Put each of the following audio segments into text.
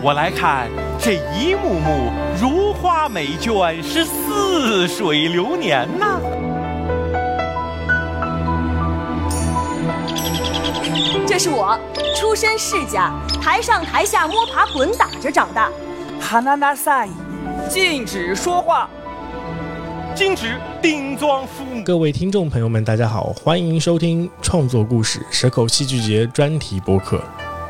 我来看这一幕幕如花美眷，是似水流年呐。这是我出身世家，台上台下摸爬滚打着长大。哈娜娜赛，禁止说话，禁止顶撞父母。各位听众朋友们，大家好，欢迎收听创作故事蛇口戏剧节专题播客。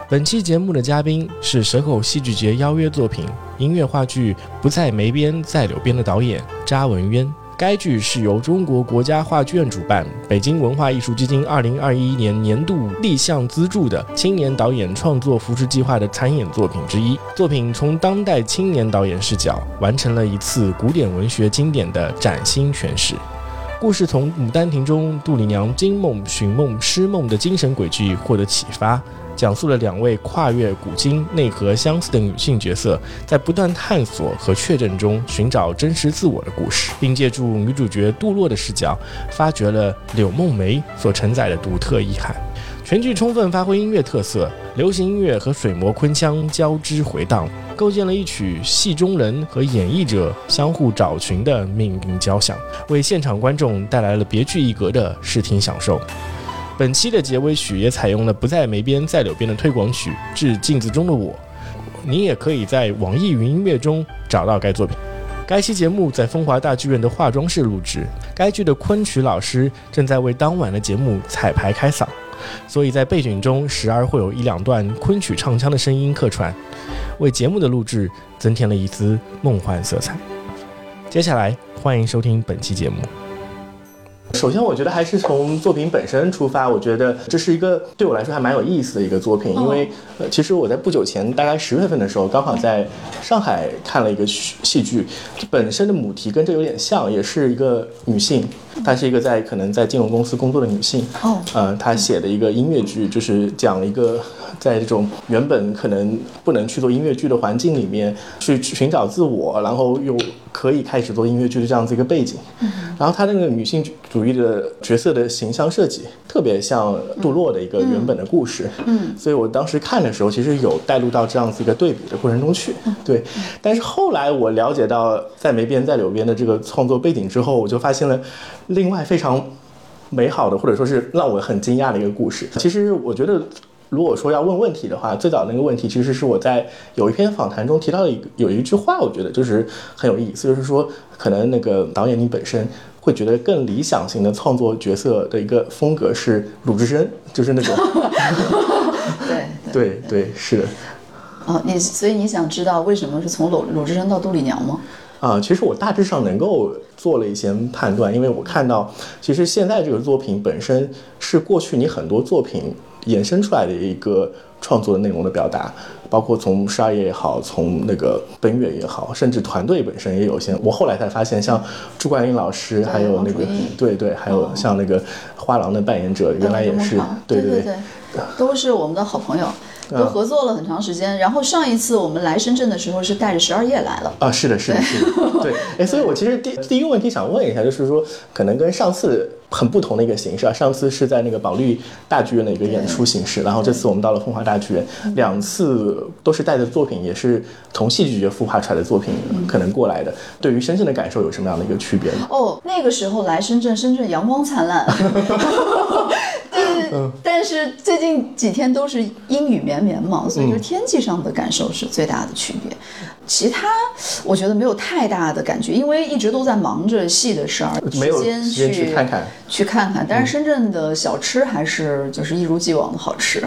本期节目的嘉宾是蛇口戏剧节邀约作品音乐话剧《不在梅边在柳边》的导演查文渊。该剧是由中国国家话剧院主办，北京文化艺术基金2021年年度立项资助的青年导演创作扶持计划的参演作品之一。作品从当代青年导演视角，完成了一次古典文学经典的崭新诠释。故事从《牡丹亭》中杜丽娘惊梦、寻梦、失梦的精神轨迹获得启发。讲述了两位跨越古今、内核相似的女性角色，在不断探索和确认中寻找真实自我的故事，并借助女主角杜洛的视角，发掘了柳梦梅所承载的独特意涵。全剧充分发挥音乐特色，流行音乐和水磨昆腔交织回荡，构建了一曲戏中人和演绎者相互找寻的命运交响，为现场观众带来了别具一格的视听享受。本期的结尾曲也采用了“不在梅边，在柳边”的推广曲《致镜子中的我》，你也可以在网易云音乐中找到该作品。该期节目在风华大剧院的化妆室录制，该剧的昆曲老师正在为当晚的节目彩排开嗓，所以在背景中时而会有一两段昆曲唱腔的声音客串，为节目的录制增添了一丝梦幻色彩。接下来，欢迎收听本期节目。首先，我觉得还是从作品本身出发。我觉得这是一个对我来说还蛮有意思的一个作品，因为呃，其实我在不久前，大概十月份的时候，刚好在上海看了一个戏剧，本身的母题跟这有点像，也是一个女性，她是一个在可能在金融公司工作的女性。哦，呃，她写的一个音乐剧，就是讲一个 在这种原本可能不能去做音乐剧的环境里面去寻找自我，然后又可以开始做音乐剧的这样子一个背景。嗯，然后她那个女性主义的角色的形象设计，特别像杜洛的一个原本的故事。嗯，所以我当时看的时候，其实有带入到这样子一个对比的过程中去。对，但是后来我了解到在梅边在柳边的这个创作背景之后，我就发现了另外非常美好的，或者说是让我很惊讶的一个故事。其实我觉得。如果说要问问题的话，最早那个问题其实是我在有一篇访谈中提到的一个有一句话，我觉得就是很有意思，就是说可能那个导演你本身会觉得更理想型的创作角色的一个风格是鲁智深，就是那种。对对对，是的。哦，你所以你想知道为什么是从鲁鲁智深到杜丽娘吗？啊，其实我大致上能够做了一些判断，因为我看到其实现在这个作品本身是过去你很多作品。衍生出来的一个创作的内容的表达，包括从十二夜也好，从那个奔月也好，甚至团队本身也有些。我后来才发现，像朱冠英老师，还有那个对对，还有像那个花郎的扮演者，原来也是对对对，都是我们的好朋友。都合作了很长时间，然后上一次我们来深圳的时候是带着十二夜来了。啊，是的，是的，是的，对，哎，所以我其实第 第一个问题想问一下，就是说可能跟上次很不同的一个形式啊，上次是在那个保利大剧院的一个演出形式，然后这次我们到了凤华大剧院，两次都是带着作品，也是从戏剧节孵化出来的作品可能过来的，对于深圳的感受有什么样的一个区别呢？哦，那个时候来深圳，深圳阳光灿烂。但是最近几天都是阴雨绵绵嘛，所以就天气上的感受是最大的区别。其他我觉得没有太大的感觉，因为一直都在忙着戏的事儿，没有时间去看看去看看。但是深圳的小吃还是就是一如既往的好吃。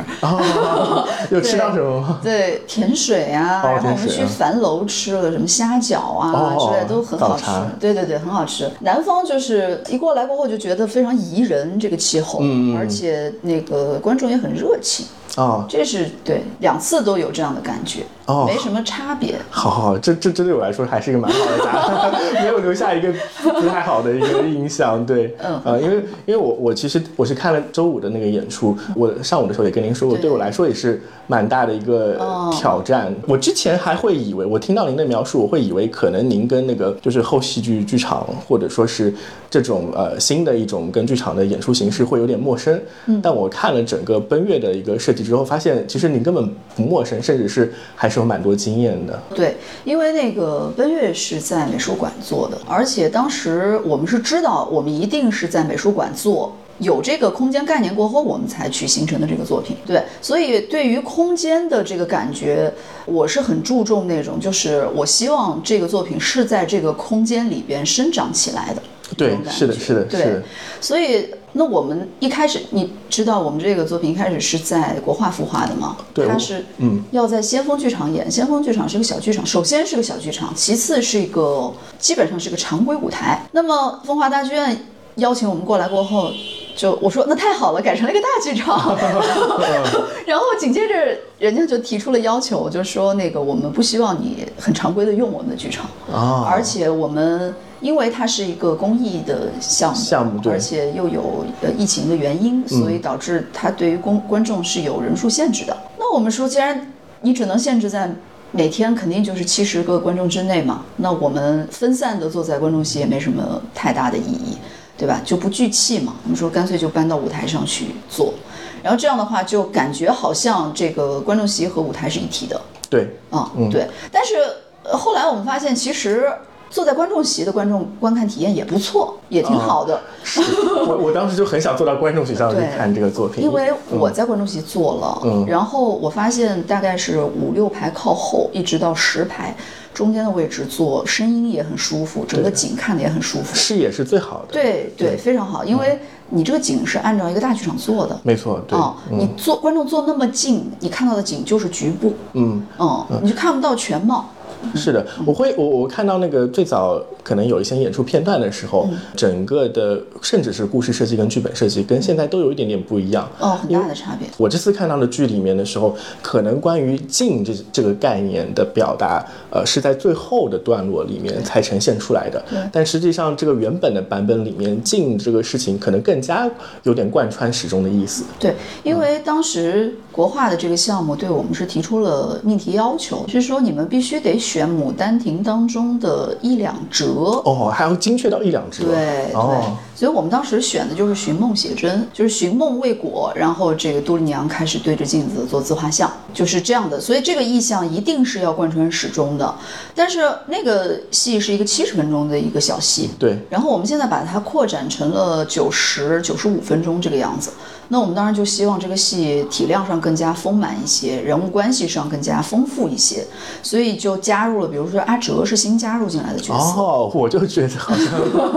有吃到什么？对，甜水啊，然后我们去樊楼吃了什么虾饺啊之类都很好吃。对对对，很好吃。南方就是一过来过后就觉得非常宜人，这个气候，而且那个观众也很热情。哦，这是对，两次都有这样的感觉，哦，没什么差别。好好好，这这这对我来说还是一个蛮好的答案，没有留下一个不太好的一个印象。对，嗯，呃，因为因为我我其实我是看了周五的那个演出，我上午的时候也跟您说过，对我来说也是蛮大的一个挑战。我之前还会以为，我听到您的描述，我会以为可能您跟那个就是后戏剧剧场或者说是这种呃新的一种跟剧场的演出形式会有点陌生。嗯，但我看了整个奔月的一个设计之后，发现其实您根本不陌生，甚至是还是有蛮多经验的。对，因为那个奔月是在美术馆做的，而且当时我们是知道我们一定是在美术馆做。有这个空间概念过后，我们才去形成的这个作品。对，所以对于空间的这个感觉，我是很注重那种，就是我希望这个作品是在这个空间里边生长起来的。对，是的，是的，对。所以，那我们一开始，你知道我们这个作品一开始是在国画孵化的吗？对，它是嗯，要在先锋剧场演。先锋剧场是个小剧场，首先是个小剧场，其次是一个基本上是个常规舞台。那么风华大剧院邀请我们过来过后。就我说那太好了，改成了一个大剧场，然后紧接着人家就提出了要求，就说那个我们不希望你很常规的用我们的剧场啊，而且我们因为它是一个公益的项目，项目对，而且又有呃疫情的原因，所以导致它对于公观众是有人数限制的。那我们说，既然你只能限制在每天肯定就是七十个观众之内嘛，那我们分散的坐在观众席也没什么太大的意义。对吧？就不聚气嘛。我们说干脆就搬到舞台上去做，然后这样的话就感觉好像这个观众席和舞台是一体的。对，嗯，对。但是后来我们发现，其实坐在观众席的观众观看体验也不错，也挺好的。我我当时就很想坐到观众席上去看这个作品，因为我在观众席坐了，然后我发现大概是五六排靠后，一直到十排。中间的位置坐，声音也很舒服，整个景看的也很舒服，视野是最好的。对对，非常好，因为你这个景是按照一个大剧场做的，没错。对，你坐观众坐那么近，你看到的景就是局部，嗯。嗯，你就看不到全貌。是的，我会我我看到那个最早可能有一些演出片段的时候，整个的甚至是故事设计跟剧本设计跟现在都有一点点不一样哦，很大的差别。我这次看到的剧里面的时候，可能关于静这这个概念的表达，呃，是在最后的段落里面才呈现出来的。但实际上这个原本的版本里面，静这个事情可能更加有点贯穿始终的意思。对，因为当时国画的这个项目对我们是提出了命题要求，是说你们必须得。选《牡丹亭》当中的一两折哦，还要精确到一两折。对对，所以我们当时选的就是寻梦写真，就是寻梦未果，然后这个杜丽娘开始对着镜子做自画像，就是这样的。所以这个意象一定是要贯穿始终的。但是那个戏是一个七十分钟的一个小戏，对。然后我们现在把它扩展成了九十九十五分钟这个样子。那我们当然就希望这个戏体量上更加丰满一些，人物关系上更加丰富一些，所以就加入了，比如说阿哲是新加入进来的角色。哦，我就觉得好像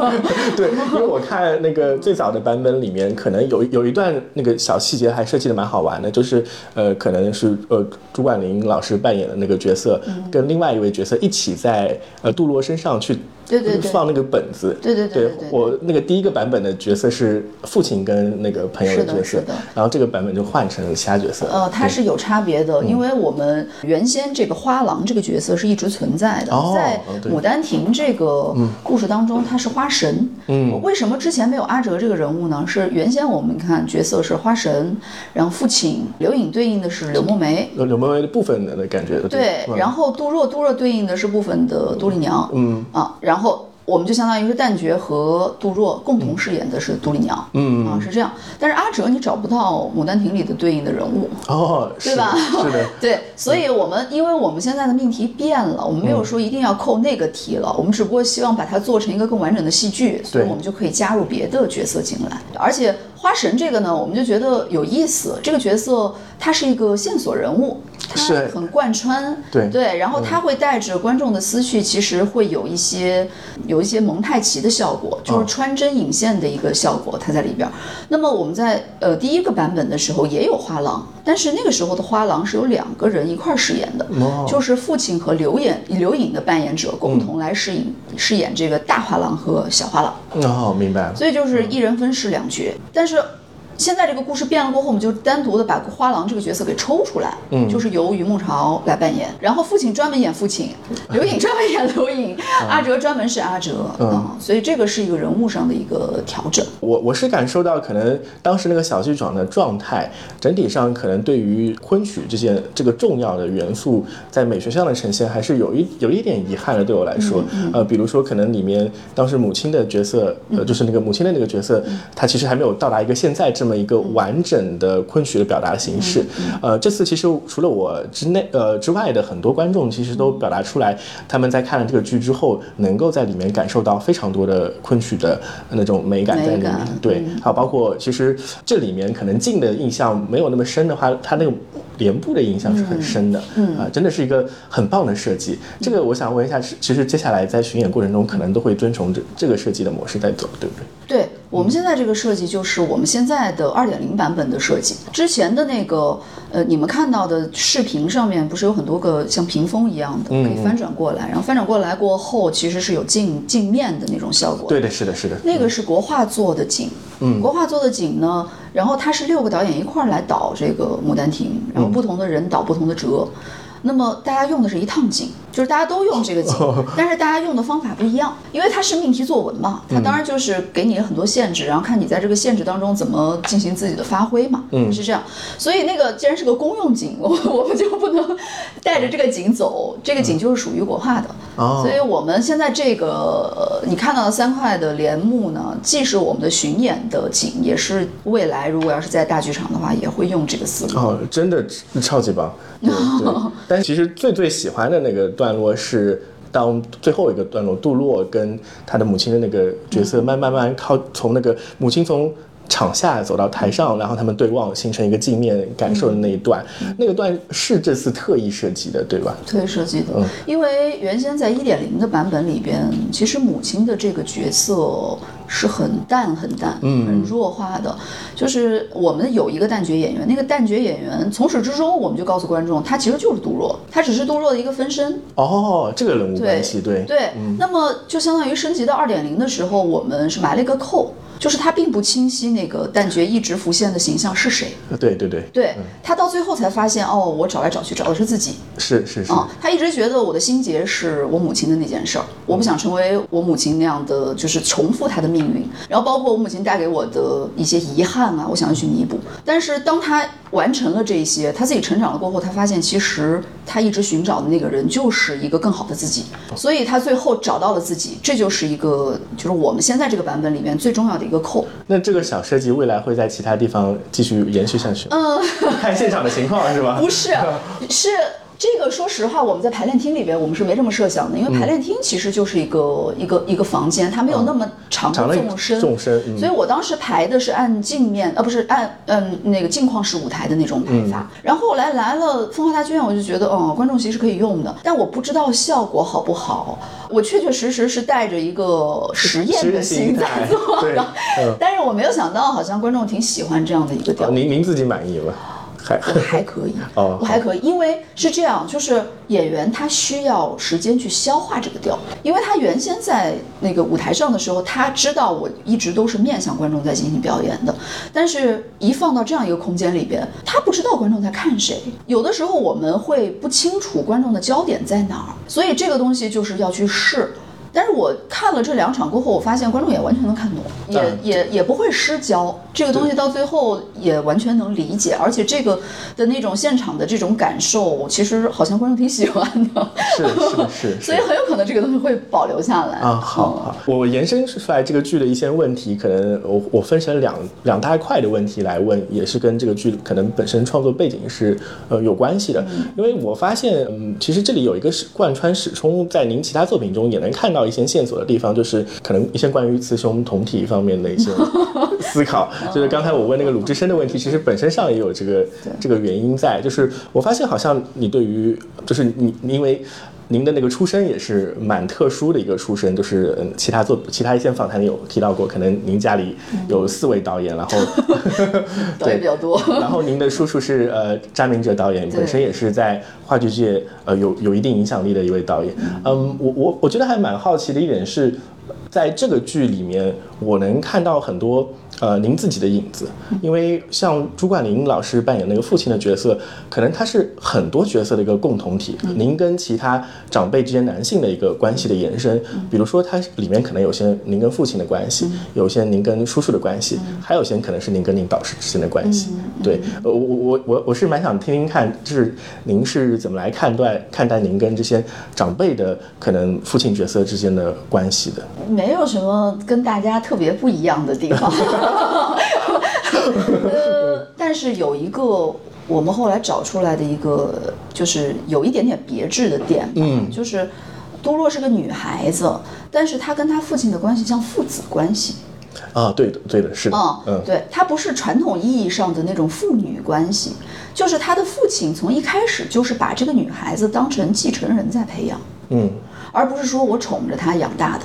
对，因为我看那个最早的版本里面，可能有有一段那个小细节还设计的蛮好玩的，就是呃，可能是呃朱冠林老师扮演的那个角色，跟另外一位角色一起在呃杜罗身上去。对对对，放那个本子。对对对，我那个第一个版本的角色是父亲跟那个朋友的角色，然后这个版本就换成了其他角色。呃，它是有差别的，因为我们原先这个花郎这个角色是一直存在的，在《牡丹亭》这个故事当中，他是花神。嗯，为什么之前没有阿哲这个人物呢？是原先我们看角色是花神，然后父亲刘颖对应的是柳梦梅，柳梦梅的部分的感觉。对，然后杜若，杜若对应的是部分的杜丽娘。嗯啊，然后。然后我们就相当于是旦角和杜若共同饰演的是杜丽娘，嗯啊是这样。但是阿哲你找不到《牡丹亭》里的对应的人物哦，对吧？是的，对。所以我们因为我们现在的命题变了，我们没有说一定要扣那个题了，我们只不过希望把它做成一个更完整的戏剧，所以我们就可以加入别的角色进来，而且。花神这个呢，我们就觉得有意思。这个角色他是一个线索人物，他很贯穿，对对，然后他会带着观众的思绪，其实会有一些有一些蒙太奇的效果，就是穿针引线的一个效果，他在里边。那么我们在呃第一个版本的时候也有花郎，但是那个时候的花郎是有两个人一块饰演的，就是父亲和刘演刘颖的扮演者共同来饰演饰演这个大花郎和小花郎。哦，明白了。所以就是一人分饰两角，但是。ろ现在这个故事变了过后，我们就单独的把花郎这个角色给抽出来，嗯，就是由于梦潮来扮演，然后父亲专门演父亲，刘颖专门演刘颖，阿哲专门是阿哲，嗯，所以这个是一个人物上的一个调整。我我是感受到，可能当时那个小剧场的状态，整体上可能对于昆曲这件这个重要的元素，在美学上的呈现，还是有一有一点遗憾的。对我来说，呃，比如说可能里面当时母亲的角色，呃，就是那个母亲的那个角色，她其实还没有到达一个现在这么一个完整的昆曲的表达形式。呃，这次其实除了我之内呃之外的很多观众，其实都表达出来，他们在看了这个剧之后，能够在里面感受到非常多的昆曲的那种美感在里面。对，还有包括其实这里面可能静的印象没有那么深的话，它那个脸部的印象是很深的。嗯啊，真的是一个很棒的设计。这个我想问一下，其实接下来在巡演过程中，可能都会遵从这这个设计的模式在走，对不对？对我们现在这个设计就是我们现在的二点零版本的设计。之前的那个，呃，你们看到的视频上面不是有很多个像屏风一样的，可以翻转过来，然后翻转过来过后，其实是有镜镜面的那种效果。对的，是的，是的。那个是国画做的景，嗯，国画做的景呢，然后它是六个导演一块儿来导这个《牡丹亭》，然后不同的人导不同的折，那么大家用的是一趟井。就是大家都用这个井，但是大家用的方法不一样，因为它是命题作文嘛，它当然就是给你很多限制，然后看你在这个限制当中怎么进行自己的发挥嘛，嗯，是这样。所以那个既然是个公用井，我我们就不能带着这个景走，这个景就是属于国画的。所以我们现在这个你看到的三块的帘幕呢，既是我们的巡演的景，也是未来如果要是在大剧场的话，也会用这个思路。哦，真的超级棒。但其实最最喜欢的那个段落是当最后一个段落，杜洛跟他的母亲的那个角色慢慢慢靠从那个母亲从。场下走到台上，然后他们对望，形成一个镜面感受的那一段，那个段是这次特意设计的，对吧？特意设计的，嗯，因为原先在一点零的版本里边，其实母亲的这个角色是很淡、很淡、很弱化的。就是我们有一个旦角演员，那个旦角演员从始至终，我们就告诉观众，他其实就是杜若，他只是杜若的一个分身。哦，这个人物关系，对对。那么就相当于升级到二点零的时候，我们是埋了一个扣。就是他并不清晰那个旦角一直浮现的形象是谁。对对对，对他到最后才发现，哦，我找来找去找的是自己。是是是。啊，他一直觉得我的心结是我母亲的那件事儿，我不想成为我母亲那样的，就是重复她的命运。然后包括我母亲带给我的一些遗憾啊，我想要去弥补。但是当他完成了这些，他自己成长了过后，他发现其实他一直寻找的那个人就是一个更好的自己。所以他最后找到了自己，这就是一个，就是我们现在这个版本里面最重要的。一个扣，那这个小设计未来会在其他地方继续延续下去？嗯，看现场的情况是吧？不是，是。这个说实话，我们在排练厅里边，我们是没这么设想的，因为排练厅其实就是一个一个一个房间，它没有那么长的纵深，纵深。所以我当时排的是按镜面，呃，不是按嗯那个镜框式舞台的那种排法。然后后来来了风华大剧院，我就觉得，哦，观众席是可以用的，但我不知道效果好不好。我确确实实是带着一个实验的心在做的，但是我没有想到，好像观众挺喜欢这样的一个调。您您自己满意吗？我还可以，哦，我还可以，因为是这样，就是演员他需要时间去消化这个调，因为他原先在那个舞台上的时候，他知道我一直都是面向观众在进行表演的，但是一放到这样一个空间里边，他不知道观众在看谁，有的时候我们会不清楚观众的焦点在哪儿，所以这个东西就是要去试。但是我看了这两场过后，我发现观众也完全能看懂，也也也不会失焦。这个东西到最后也完全能理解，而且这个的那种现场的这种感受，其实好像观众挺喜欢的。是是 是，所以很有可能这个东西会保留下来啊。好，好，我延伸出来这个剧的一些问题，可能我我分成两两大块的问题来问，也是跟这个剧可能本身创作背景是呃有关系的。因为我发现，嗯，其实这里有一个是贯穿始终，在您其他作品中也能看到。一些线索的地方，就是可能一些关于雌雄同体方面的一些 思考。就是刚才我问那个鲁智深的问题，其实本身上也有这个这个原因在。就是我发现好像你对于，就是你因为。您的那个出身也是蛮特殊的一个出身，就是嗯，其他做其他一些访谈里有提到过，可能您家里有四位导演，然后 导演比较多。然后您的叔叔是呃张明哲导演，本身也是在话剧界呃有有一定影响力的一位导演。嗯，我我我觉得还蛮好奇的一点是，在这个剧里面，我能看到很多呃，您自己的影子，因为像朱冠霖老师扮演那个父亲的角色，可能他是很多角色的一个共同体。您跟其他长辈之间男性的一个关系的延伸，比如说他里面可能有些您跟父亲的关系，有些您跟叔叔的关系，还有些可能是您跟您导师之间的关系。对，我我我我我是蛮想听听看，就是您是怎么来看待看待您跟这些长辈的可能父亲角色之间的关系的？没有什么跟大家特别不一样的地方。呃，但是有一个我们后来找出来的一个，就是有一点点别致的点，嗯，就是多洛是个女孩子，但是她跟她父亲的关系像父子关系。啊，对的，对的，是的，嗯，对，她不是传统意义上的那种父女关系，就是她的父亲从一开始就是把这个女孩子当成继承人在培养，嗯，而不是说我宠着她养大的。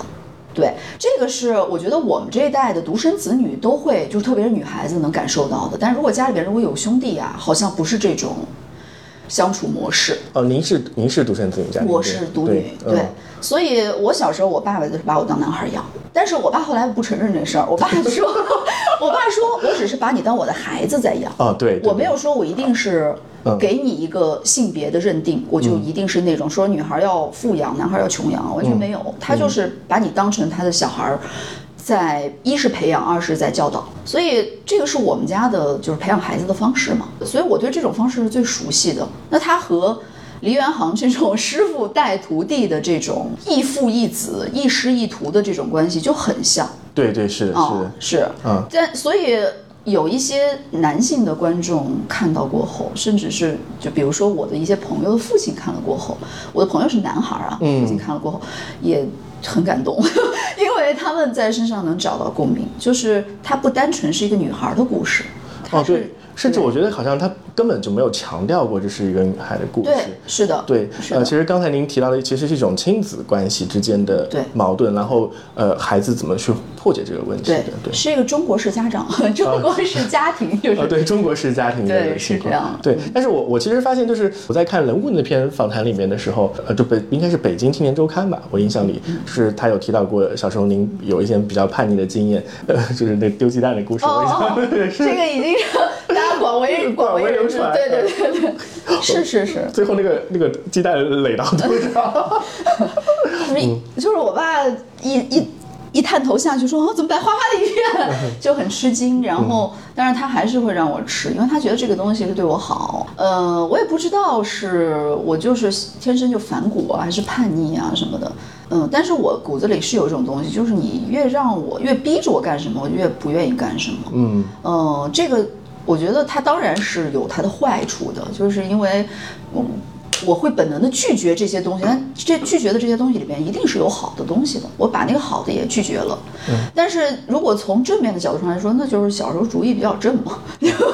对，这个是我觉得我们这一代的独生子女都会，就特别是女孩子能感受到的。但如果家里边如果有兄弟啊，好像不是这种相处模式。哦，您是您是独生子女家？我是独女，对。所以我小时候，我爸爸就是把我当男孩养，但是我爸后来不承认这事儿。我爸说，我爸说我只是把你当我的孩子在养。哦，对，我没有说我一定是。给你一个性别的认定，我就一定是那种说女孩要富养，男孩要穷养，完全没有。他就是把你当成他的小孩，在一是培养，二是在教导。所以这个是我们家的，就是培养孩子的方式嘛。所以我对这种方式是最熟悉的。那他和黎元航这种师傅带徒弟的这种亦父亦子、亦师亦徒的这种关系就很像。对对是的，是的，是。嗯，但所以。有一些男性的观众看到过后，甚至是就比如说我的一些朋友的父亲看了过后，我的朋友是男孩啊，父亲看了过后也很感动，因为他们在身上能找到共鸣，就是它不单纯是一个女孩的故事，哦对。甚至我觉得好像他根本就没有强调过这是一个女孩的故事。对，是的。对，呃，其实刚才您提到的其实是一种亲子关系之间的矛盾，然后呃，孩子怎么去破解这个问题的？对，是一个中国式家长，中国式家庭就是。对，中国式家庭对是这样。对，但是我我其实发现，就是我在看人物那篇访谈里面的时候，呃，就北应该是北京青年周刊吧，我印象里是他有提到过小时候您有一些比较叛逆的经验，呃，就是那丢鸡蛋的故事。哦，这个已经大家广为广为对对对对，是是是。最后那个那个鸡蛋垒到头上，就是我爸一一。一探头下去说哦，怎么白花花的一片，就很吃惊。然后，但是他还是会让我吃，因为他觉得这个东西是对我好。呃，我也不知道是我就是天生就反骨啊，还是叛逆啊什么的。嗯，但是我骨子里是有一种东西，就是你越让我越逼着我干什么，我越不愿意干什么。嗯，呃，这个我觉得它当然是有它的坏处的，就是因为，我。我会本能的拒绝这些东西，但这拒绝的这些东西里面一定是有好的东西的。我把那个好的也拒绝了。嗯。但是如果从正面的角度上来说，那就是小时候主意比较正嘛，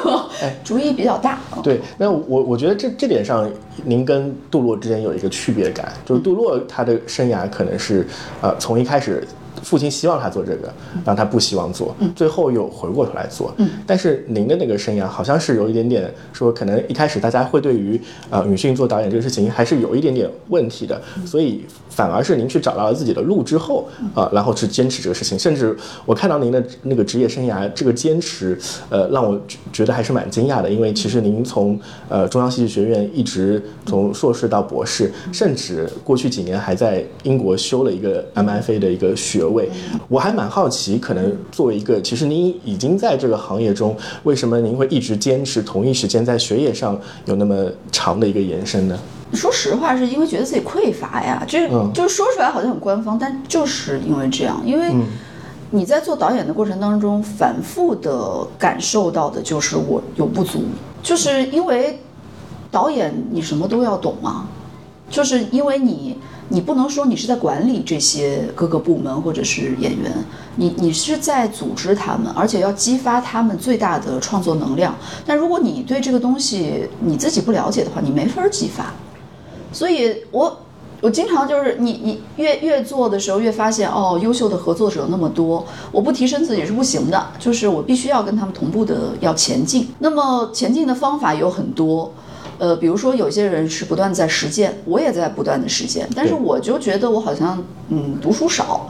主意比较大。对，那我我觉得这这点上，您跟杜洛之间有一个区别感，就是杜洛他的生涯可能是，呃，从一开始。父亲希望他做这个，然后他不希望做，最后又回过头来做。但是您的那个生涯好像是有一点点说，可能一开始大家会对于呃女性做导演这个事情还是有一点点问题的，所以反而是您去找到了自己的路之后啊，然后去坚持这个事情。甚至我看到您的那个职业生涯这个坚持，呃，让我觉得还是蛮惊讶的，因为其实您从呃中央戏剧学院一直从硕士到博士，甚至过去几年还在英国修了一个 MFA 的一个学位。位，我还蛮好奇，可能作为一个，其实您已经在这个行业中，为什么您会一直坚持同一时间在学业上有那么长的一个延伸呢？说实话，是因为觉得自己匮乏呀，这就说出来好像很官方，但就是因为这样，因为你在做导演的过程当中，反复的感受到的就是我有不足，就是因为导演你什么都要懂啊，就是因为你。你不能说你是在管理这些各个部门或者是演员，你你是在组织他们，而且要激发他们最大的创作能量。但如果你对这个东西你自己不了解的话，你没法激发。所以，我我经常就是你你越越做的时候越发现哦，优秀的合作者那么多，我不提升自己是不行的，就是我必须要跟他们同步的要前进。那么前进的方法有很多。呃，比如说有些人是不断在实践，我也在不断的实践，但是我就觉得我好像嗯读书少，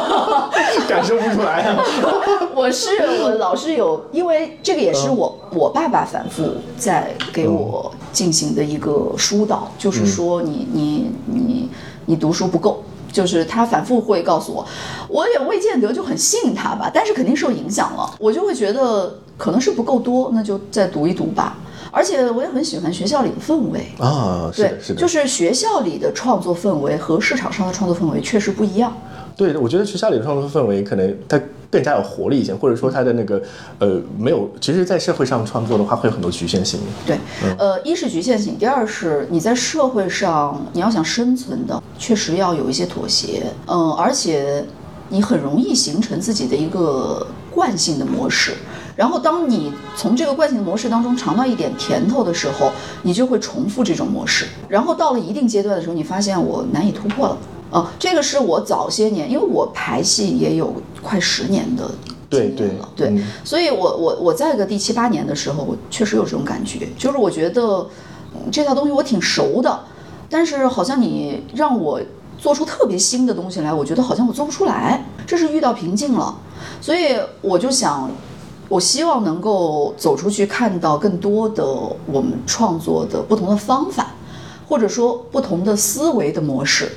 感受不出来。我是我老是有，因为这个也是我我爸爸反复在给我进行的一个疏导，就是说你你你你读书不够。就是他反复会告诉我，我也未见得就很信他吧，但是肯定受影响了，我就会觉得可能是不够多，那就再读一读吧。而且我也很喜欢学校里的氛围啊，对，是的，就是学校里的创作氛围和市场上的创作氛围确实不一样。对，我觉得学校里的创作氛围可能它更加有活力一些，或者说它的那个呃没有，其实，在社会上创作的话会有很多局限性。对，呃，一是局限性，第二是你在社会上你要想生存的，确实要有一些妥协。嗯，而且你很容易形成自己的一个惯性的模式，然后当你从这个惯性模式当中尝到一点甜头的时候，你就会重复这种模式，然后到了一定阶段的时候，你发现我难以突破了。哦，这个是我早些年，因为我排戏也有快十年的经验了，对，所以我我我在个第七八年的时候，我确实有这种感觉，就是我觉得这套东西我挺熟的，但是好像你让我做出特别新的东西来，我觉得好像我做不出来，这是遇到瓶颈了，所以我就想，我希望能够走出去，看到更多的我们创作的不同的方法，或者说不同的思维的模式。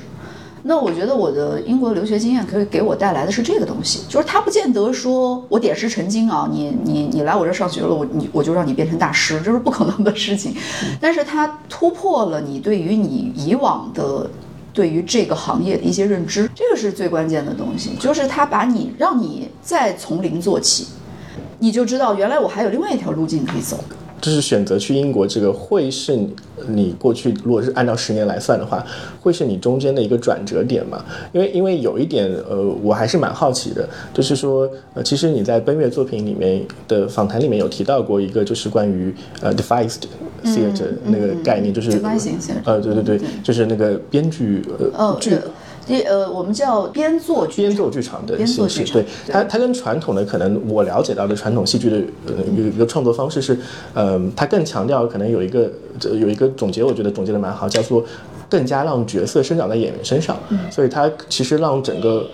那我觉得我的英国留学经验可以给我带来的是这个东西，就是它不见得说我点石成金啊，你你你来我这上学了，我你我就让你变成大师，这是不可能的事情。但是它突破了你对于你以往的对于这个行业的一些认知，这个是最关键的东西，就是它把你让你再从零做起，你就知道原来我还有另外一条路径可以走。就是选择去英国，这个会是你过去如果是按照十年来算的话，会是你中间的一个转折点嘛？因为因为有一点，呃，我还是蛮好奇的，就是说，呃，其实你在奔月作品里面的访谈里面有提到过一个，就是关于呃 devised theater 那个概念，就是呃，对对对，就是那个编剧呃剧。第呃，我们叫编作编作剧场的形式，对它它跟传统的可能我了解到的传统戏剧的呃一个一个创作方式是，呃，它更强调可能有一个有一个总结，我觉得总结的蛮好，叫做更加让角色生长在演员身上，所以它其实让整个。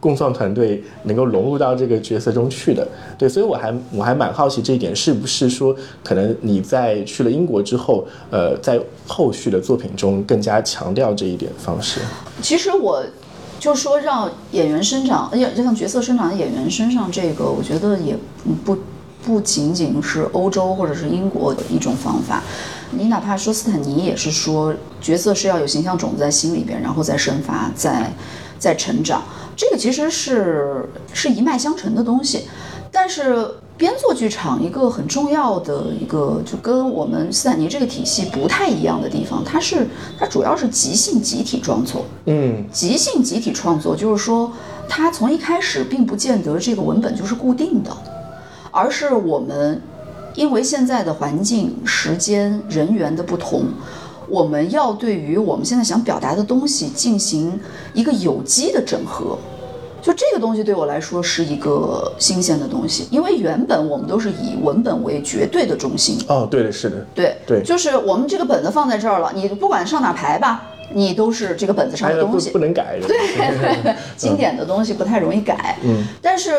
共创团队能够融入到这个角色中去的，对，所以我还我还蛮好奇这一点，是不是说可能你在去了英国之后，呃，在后续的作品中更加强调这一点方式？其实我就说让演员生长，而且让角色生长在演员身上，这个我觉得也不不仅仅是欧洲或者是英国的一种方法。你哪怕说斯坦尼也是说，角色是要有形象种子在心里边，然后再生发，再再成长。这个其实是是一脉相承的东西，但是编作剧场一个很重要的一个，就跟我们斯坦尼这个体系不太一样的地方，它是它主要是即兴集体创作。嗯，即兴集体创作就是说，它从一开始并不见得这个文本就是固定的，而是我们因为现在的环境、时间、人员的不同。我们要对于我们现在想表达的东西进行一个有机的整合，就这个东西对我来说是一个新鲜的东西，因为原本我们都是以文本为绝对的中心。哦，对的，是的，对对，就是我们这个本子放在这儿了，你不管上哪排吧，你都是这个本子上的东西，不能改。对，经典的东西不太容易改。嗯，但是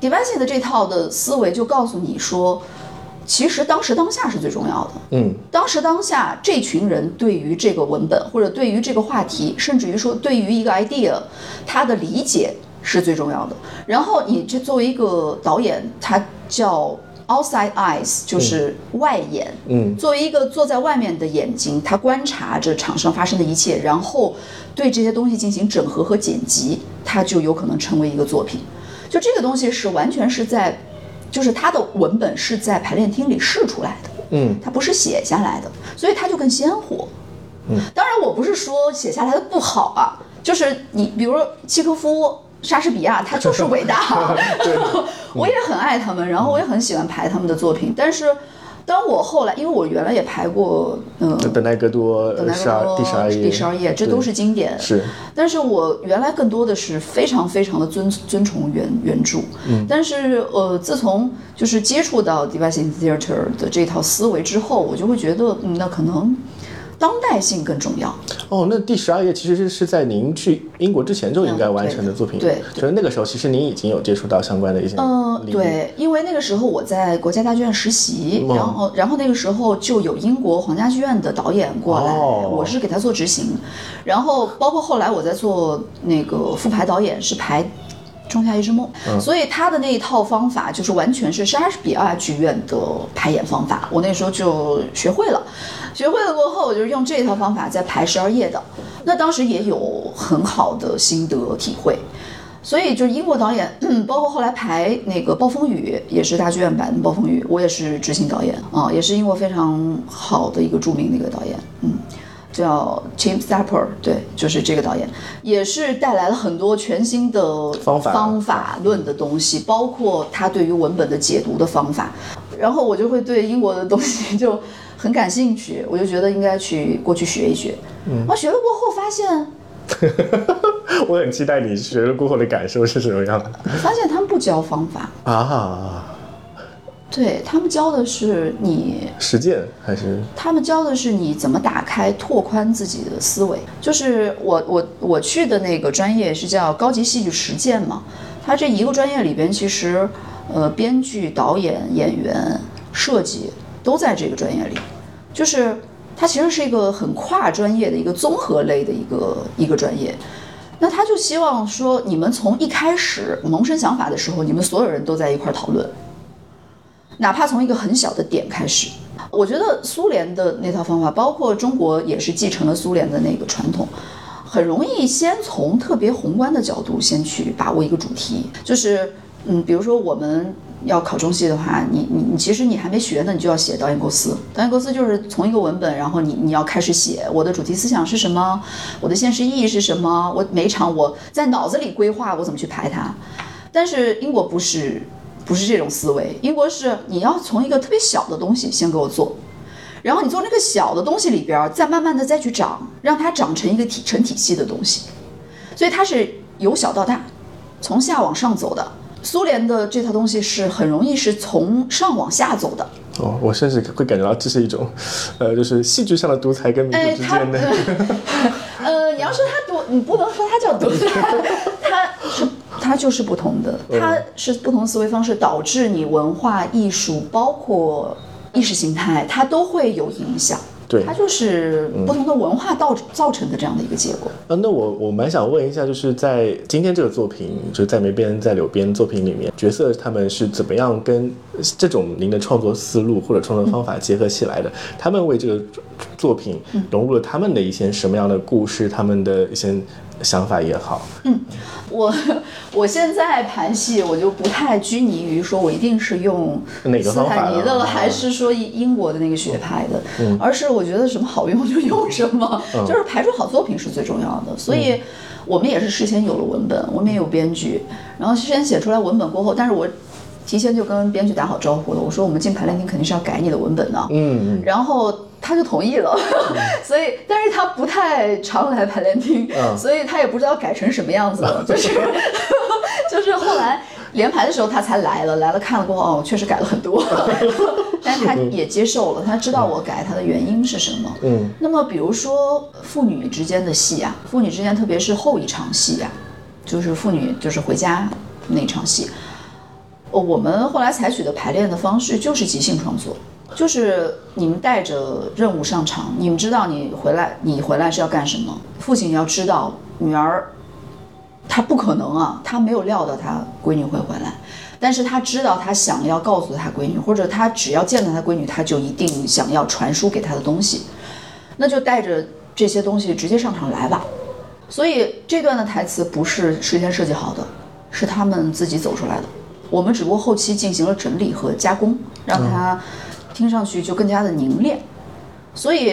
d e v i c e 的这套的思维就告诉你说。其实当时当下是最重要的。嗯，当时当下这群人对于这个文本，或者对于这个话题，甚至于说对于一个 idea，他的理解是最重要的。然后你这作为一个导演，他叫 outside eyes，就是外眼。嗯，作为一个坐在外面的眼睛，他观察着场上发生的一切，然后对这些东西进行整合和剪辑，他就有可能成为一个作品。就这个东西是完全是在。就是他的文本是在排练厅里试出来的，嗯，他不是写下来的，所以他就更鲜活，嗯。当然，我不是说写下来的不好啊，就是你，比如契诃夫、莎士比亚，他就是伟大 我也很爱他们，然后我也很喜欢排他们的作品，但是当我后来，因为我原来也排过，嗯，《本奈格多》《十二第十二页》第十二页，这都是经典。是，但是我原来更多的是非常非常的尊尊崇原原著。嗯，但是呃，自从就是接触到 Device Theater 的这套思维之后，我就会觉得，嗯，那可能。当代性更重要哦。那第十二页其实是是在您去英国之前就应该完成的作品。对，就是那个时候，其实您已经有接触到相关的一些。嗯，对，因为那个时候我在国家大剧院实习，然后然后那个时候就有英国皇家剧院的导演过来，我是给他做执行，然后包括后来我在做那个复排导演，是排。《仲夏夜之梦》，所以他的那一套方法就是完全是莎士比亚剧院的排演方法。我那时候就学会了，学会了过后，我就用这套方法在排十二页的。那当时也有很好的心得体会。所以就是英国导演，包括后来排那个《暴风雨》，也是大剧院版的《暴风雨》，我也是执行导演啊，也是英国非常好的一个著名的一个导演，嗯。叫 Tim Sapper，对，就是这个导演，也是带来了很多全新的方法方法论的东西，包括他对于文本的解读的方法。然后我就会对英国的东西就很感兴趣，我就觉得应该去过去学一学。嗯，我学了过后发现，我很期待你学了过后的感受是什么样的。发现他们不教方法啊。对他们教的是你实践还是？他们教的是你怎么打开、拓宽自己的思维。就是我我我去的那个专业是叫高级戏剧实践嘛，它这一个专业里边其实，呃，编剧、导演、演员、设计都在这个专业里，就是它其实是一个很跨专业的一个综合类的一个一个专业。那他就希望说，你们从一开始萌生想法的时候，你们所有人都在一块讨论。哪怕从一个很小的点开始，我觉得苏联的那套方法，包括中国也是继承了苏联的那个传统，很容易先从特别宏观的角度先去把握一个主题。就是，嗯，比如说我们要考中戏的话，你你你其实你还没学呢，你就要写导演构思。导演构思就是从一个文本，然后你你要开始写我的主题思想是什么，我的现实意义是什么，我每场我在脑子里规划我怎么去排它。但是英国不是。不是这种思维，英国是你要从一个特别小的东西先给我做，然后你做那个小的东西里边，再慢慢的再去长，让它长成一个体成体系的东西。所以它是由小到大，从下往上走的。苏联的这套东西是很容易是从上往下走的。哦，我甚至会感觉到这是一种，呃，就是戏剧上的独裁跟民主之间的。呃，你要说他独，你不能说他叫独裁，他是。他就是不同的，他是不同思维方式导致你文化艺术，包括意识形态，它都会有影响。对，它就是不同的文化造造成的这样的一个结果。呃，那我我蛮想问一下，就是在今天这个作品，就是在梅边在柳边作品里面，角色他们是怎么样跟这种您的创作思路或者创作方法结合起来的？他们为这个作品融入了他们的一些什么样的故事？他们的一些。想法也好，嗯，我我现在排戏，我就不太拘泥于说我一定是用斯坦尼的了，还是说英国的那个学派的，嗯，而是我觉得什么好用就用什么，就是排出好作品是最重要的。所以，我们也是事先有了文本，我们也有编剧，然后事先写出来文本过后，但是我提前就跟编剧打好招呼了，我说我们进排练厅肯定是要改你的文本的，嗯，然后。他就同意了，所以，但是他不太常来排练厅，所以他也不知道改成什么样子了，就是，就是后来连排的时候他才来了，来了看了过后，哦，确实改了很多，但是他也接受了，他知道我改他的原因是什么。嗯，那么比如说父女之间的戏啊，父女之间，特别是后一场戏呀，就是父女就是回家那场戏，我们后来采取的排练的方式就是即兴创作。就是你们带着任务上场，你们知道你回来，你回来是要干什么？父亲要知道女儿，他不可能啊，他没有料到他闺女会回来，但是他知道他想要告诉他闺女，或者他只要见到他闺女，他就一定想要传输给他的东西，那就带着这些东西直接上场来吧。所以这段的台词不是事先设计好的，是他们自己走出来的，我们只不过后期进行了整理和加工，让他。听上去就更加的凝练，所以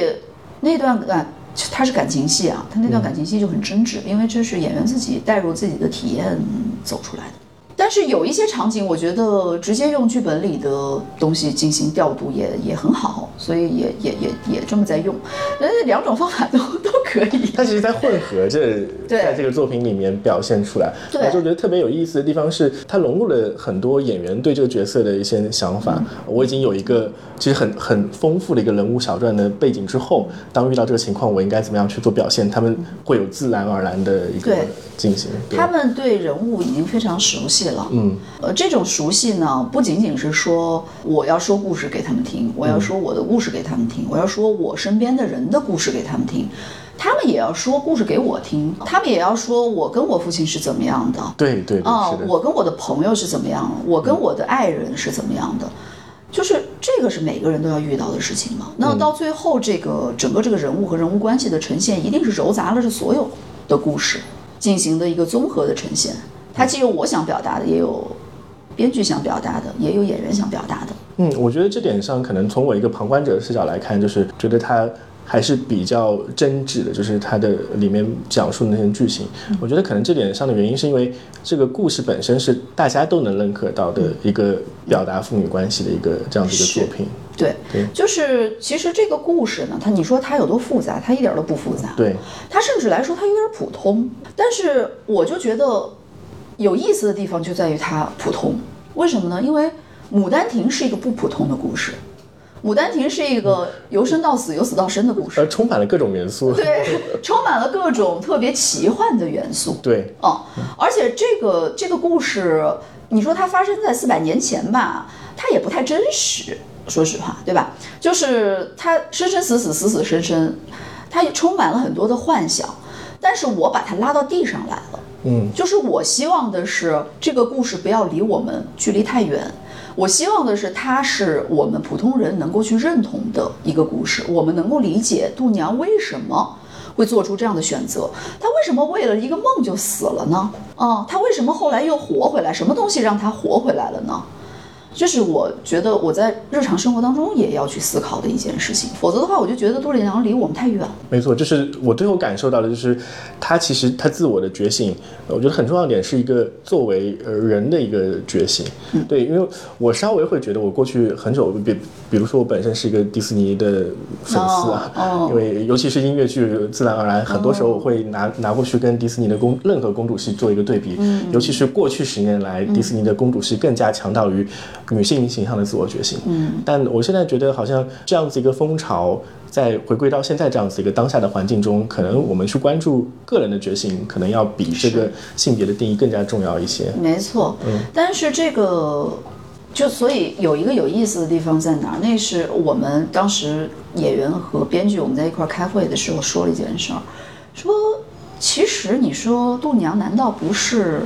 那段感它是感情戏啊，它那段感情戏就很真挚，因为这是演员自己带入自己的体验走出来的。但是有一些场景，我觉得直接用剧本里的东西进行调度也也很好，所以也也也也这么在用。呃，两种方法都都可以。它其实在混合着，在这个作品里面表现出来。对，我就觉得特别有意思的地方是，它融入了很多演员对这个角色的一些想法。我已经有一个其实很很丰富的一个人物小传的背景之后，当遇到这个情况，我应该怎么样去做表现？他们会有自然而然的一个进行。他们对人物已经非常熟悉了。嗯，呃，这种熟悉呢，不仅仅是说我要说故事给他们听，我要说我的故事给他们听，我要说我身边的人的故事给他们听，他们也要说故事给我听，他们也要说我跟我父亲是怎么样的。对对啊，我跟我的朋友是怎么样，我跟我的爱人是怎么样的，就是这个是每个人都要遇到的事情嘛。那到最后，这个整个这个人物和人物关系的呈现，一定是揉杂了这所有的故事进行的一个综合的呈现。它既有我想表达的，也有编剧想表达的，也有演员想表达的。嗯，我觉得这点上，可能从我一个旁观者的视角来看，就是觉得它还是比较真挚的，就是它的里面讲述的那些剧情。我觉得可能这点上的原因，是因为这个故事本身是大家都能认可到的一个表达父女关系的一个这样的一个作品。对，就是其实这个故事呢，它你说它有多复杂，它一点都不复杂。对，它甚至来说它有点普通，但是我就觉得。有意思的地方就在于它普通，为什么呢？因为《牡丹亭》是一个不普通的故事，《牡丹亭》是一个由生到死、由死到生的故事，呃，充满了各种元素，对，充满了各种特别奇幻的元素，对，哦，而且这个这个故事，你说它发生在四百年前吧，它也不太真实，说实话，对吧？就是它生生死死、死死生生，它也充满了很多的幻想，但是我把它拉到地上来了。嗯，就是我希望的是这个故事不要离我们距离太远，我希望的是它是我们普通人能够去认同的一个故事，我们能够理解度娘为什么会做出这样的选择，她为什么为了一个梦就死了呢？啊，她为什么后来又活回来？什么东西让她活回来了呢？这是我觉得我在日常生活当中也要去思考的一件事情，否则的话，我就觉得杜丽娘离我们太远。没错，就是我最后感受到的，就是她其实她自我的觉醒，我觉得很重要点是一个作为呃人的一个觉醒。对，因为我稍微会觉得，我过去很久，比比如说我本身是一个迪士尼的粉丝啊，因为尤其是音乐剧，自然而然很多时候我会拿拿过去跟迪士尼的公任何公主戏做一个对比，尤其是过去十年来，迪士尼的公主戏更加强调于。女性形象的自我觉醒，嗯，但我现在觉得好像这样子一个风潮，在回归到现在这样子一个当下的环境中，可能我们去关注个人的觉醒，可能要比这个性别的定义更加重要一些。没错，嗯，但是这个就所以有一个有意思的地方在哪儿？那是我们当时演员和编剧我们在一块开会的时候说了一件事儿，说其实你说度娘难道不是？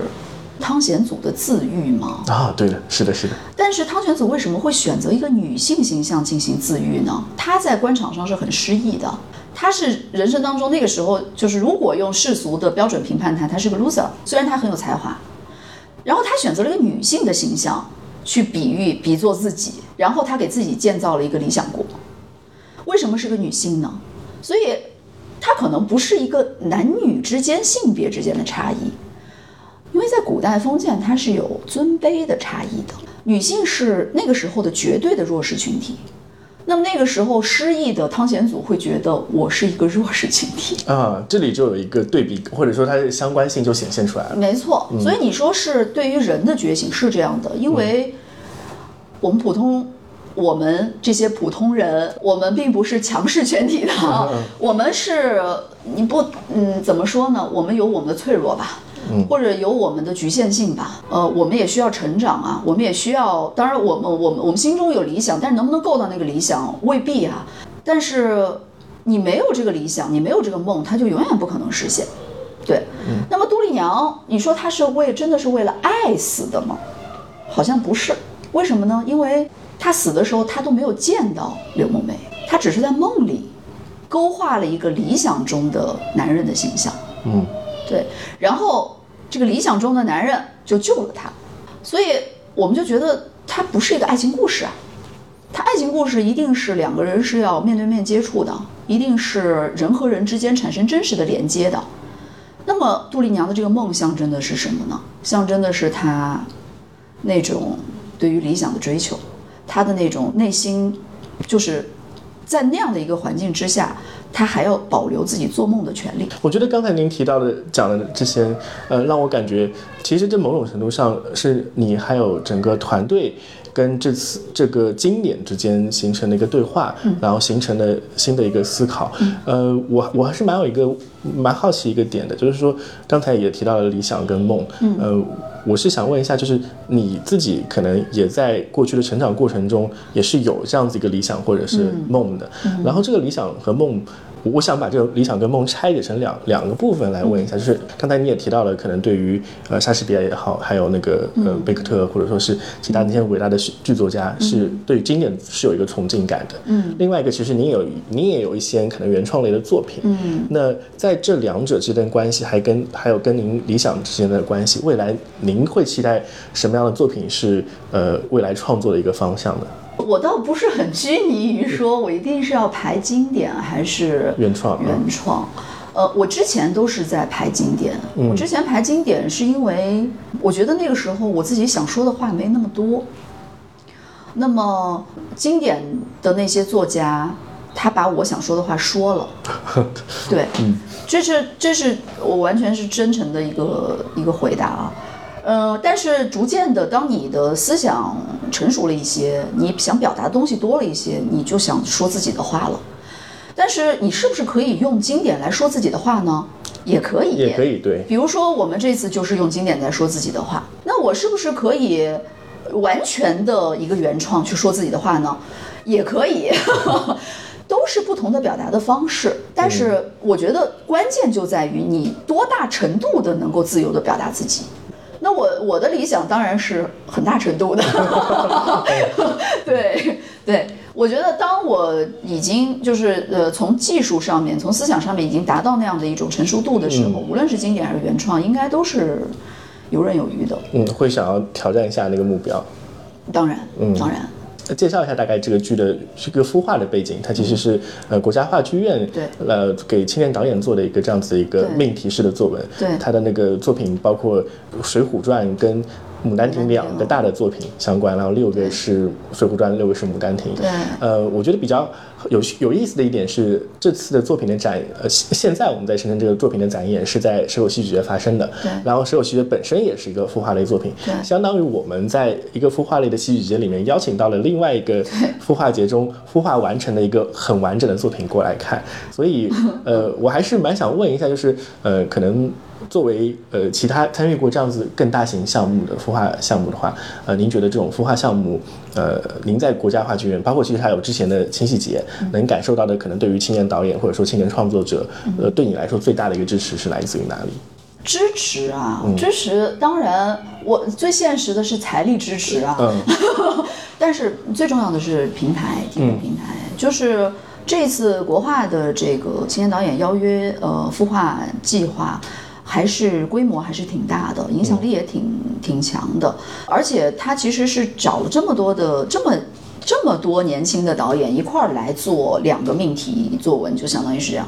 汤显祖的自愈吗？啊，对的，是的，是的。但是汤显祖为什么会选择一个女性形象进行自愈呢？他在官场上是很失意的，他是人生当中那个时候，就是如果用世俗的标准评判他，他是个 loser。虽然他很有才华，然后他选择了一个女性的形象去比喻、比作自己，然后他给自己建造了一个理想国。为什么是个女性呢？所以，他可能不是一个男女之间性别之间的差异。因为在古代封建，它是有尊卑的差异的，女性是那个时候的绝对的弱势群体。那么那个时候失意的汤显祖会觉得我是一个弱势群体啊，这里就有一个对比，或者说它的相关性就显现出来了。没错，所以你说是对于人的觉醒是这样的，因为我们普通，我们这些普通人，我们并不是强势群体的，我们是你不嗯怎么说呢？我们有我们的脆弱吧。或者有我们的局限性吧，呃，我们也需要成长啊，我们也需要，当然，我们我们我们心中有理想，但是能不能够到那个理想未必啊。但是你没有这个理想，你没有这个梦，它就永远不可能实现。对，那么杜丽娘，你说她是为真的是为了爱死的吗？好像不是，为什么呢？因为她死的时候，她都没有见到柳梦梅，她只是在梦里勾画了一个理想中的男人的形象。嗯。对，然后这个理想中的男人就救了她，所以我们就觉得它不是一个爱情故事啊，它爱情故事一定是两个人是要面对面接触的，一定是人和人之间产生真实的连接的。那么杜丽娘的这个梦象征的是什么呢？象征的是她那种对于理想的追求，她的那种内心，就是在那样的一个环境之下。他还要保留自己做梦的权利。我觉得刚才您提到的讲的这些，呃，让我感觉其实这某种程度上是你还有整个团队跟这次这个经典之间形成的一个对话，然后形成了新的一个思考。呃，我我还是蛮有一个蛮好奇一个点的，就是说刚才也提到了理想跟梦，呃，我是想问一下，就是你自己可能也在过去的成长过程中也是有这样子一个理想或者是梦的，然后这个理想和梦。我想把这个理想跟梦拆解成两两个部分来问一下，就是刚才你也提到了，可能对于呃莎士比亚也好，还有那个呃贝克特或者说是其他那些伟大的剧作家，是对经典是有一个崇敬感的。嗯。另外一个，其实您有您也有一些可能原创类的作品。嗯。那在这两者之间关系，还跟还有跟您理想之间的关系，未来您会期待什么样的作品是呃未来创作的一个方向呢？我倒不是很拘泥于说，我一定是要排经典还是原创。原创，呃，我之前都是在排经典。我之前排经典是因为我觉得那个时候我自己想说的话没那么多。那么经典的那些作家，他把我想说的话说了。对，这是这是我完全是真诚的一个一个回答啊。嗯，但是逐渐的，当你的思想成熟了一些，你想表达的东西多了一些，你就想说自己的话了。但是你是不是可以用经典来说自己的话呢？也可以，也可以，对。比如说我们这次就是用经典在说自己的话，那我是不是可以完全的一个原创去说自己的话呢？也可以，都是不同的表达的方式。但是我觉得关键就在于你多大程度的能够自由的表达自己。那我我的理想当然是很大程度的，对对，我觉得当我已经就是呃从技术上面、从思想上面已经达到那样的一种成熟度的时候，无论是经典还是原创，应该都是游刃有余的。嗯，会想要挑战一下那个目标。当然，嗯，当然。介绍一下大概这个剧的这个孵化的背景，它其实是呃国家话剧院对。呃给青年导演做的一个这样子一个命题式的作文，对。他的那个作品包括《水浒传》跟。《牡丹亭》两个大的作品相关，然后六个是《水浒传》，六个是《牡丹亭》。对，呃，我觉得比较有有意思的一点是，这次的作品的展，呃，现在我们在深圳这个作品的展演是在蛇口戏剧节发生的。对，然后蛇口戏剧节本身也是一个孵化类作品，对，相当于我们在一个孵化类的戏剧节里面邀请到了另外一个孵化节中孵化完成的一个很完整的作品过来看，所以，呃，我还是蛮想问一下，就是呃，可能。作为呃其他参与过这样子更大型项目的孵化项目的话，呃，您觉得这种孵化项目，呃，您在国家话剧院，包括其实还有之前的青戏节，能感受到的可能对于青年导演或者说青年创作者，呃，对你来说最大的一个支持是来自于哪里？支持啊，支持，当然我最现实的是财力支持啊，但是最重要的是平台，提供平台，就是这次国画的这个青年导演邀约呃孵化计划。还是规模还是挺大的，影响力也挺挺强的，而且他其实是找了这么多的这么这么多年轻的导演一块儿来做两个命题作文，就相当于是这样。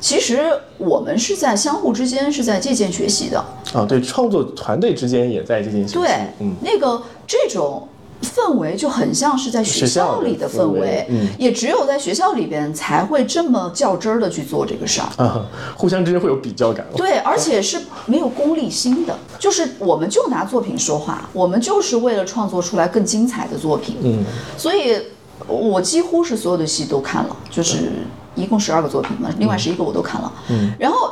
其实我们是在相互之间是在借鉴学习的啊，对，创作团队之间也在借鉴学习。对，嗯，那个这种。氛围就很像是在学校里的氛围，也只有在学校里边才会这么较真儿的去做这个事儿，啊，互相之间会有比较感。对，而且是没有功利心的，就是我们就拿作品说话，我们就是为了创作出来更精彩的作品。嗯，所以我几乎是所有的戏都看了，就是一共十二个作品嘛，另外十一个我都看了。嗯，然后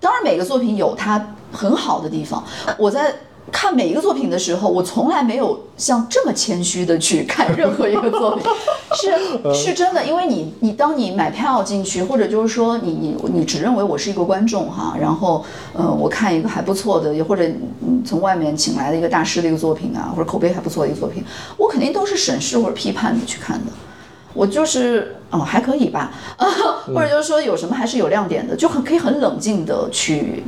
当然每个作品有它很好的地方，我在。看每一个作品的时候，我从来没有像这么谦虚的去看任何一个作品，是 是真的，因为你你当你买票进去，或者就是说你你你只认为我是一个观众哈，然后呃我看一个还不错的，也或者从外面请来的一个大师的一个作品啊，或者口碑还不错的一个作品，我肯定都是审视或者批判的去看的，我就是哦还可以吧，或者就是说有什么还是有亮点的，就很可以很冷静的去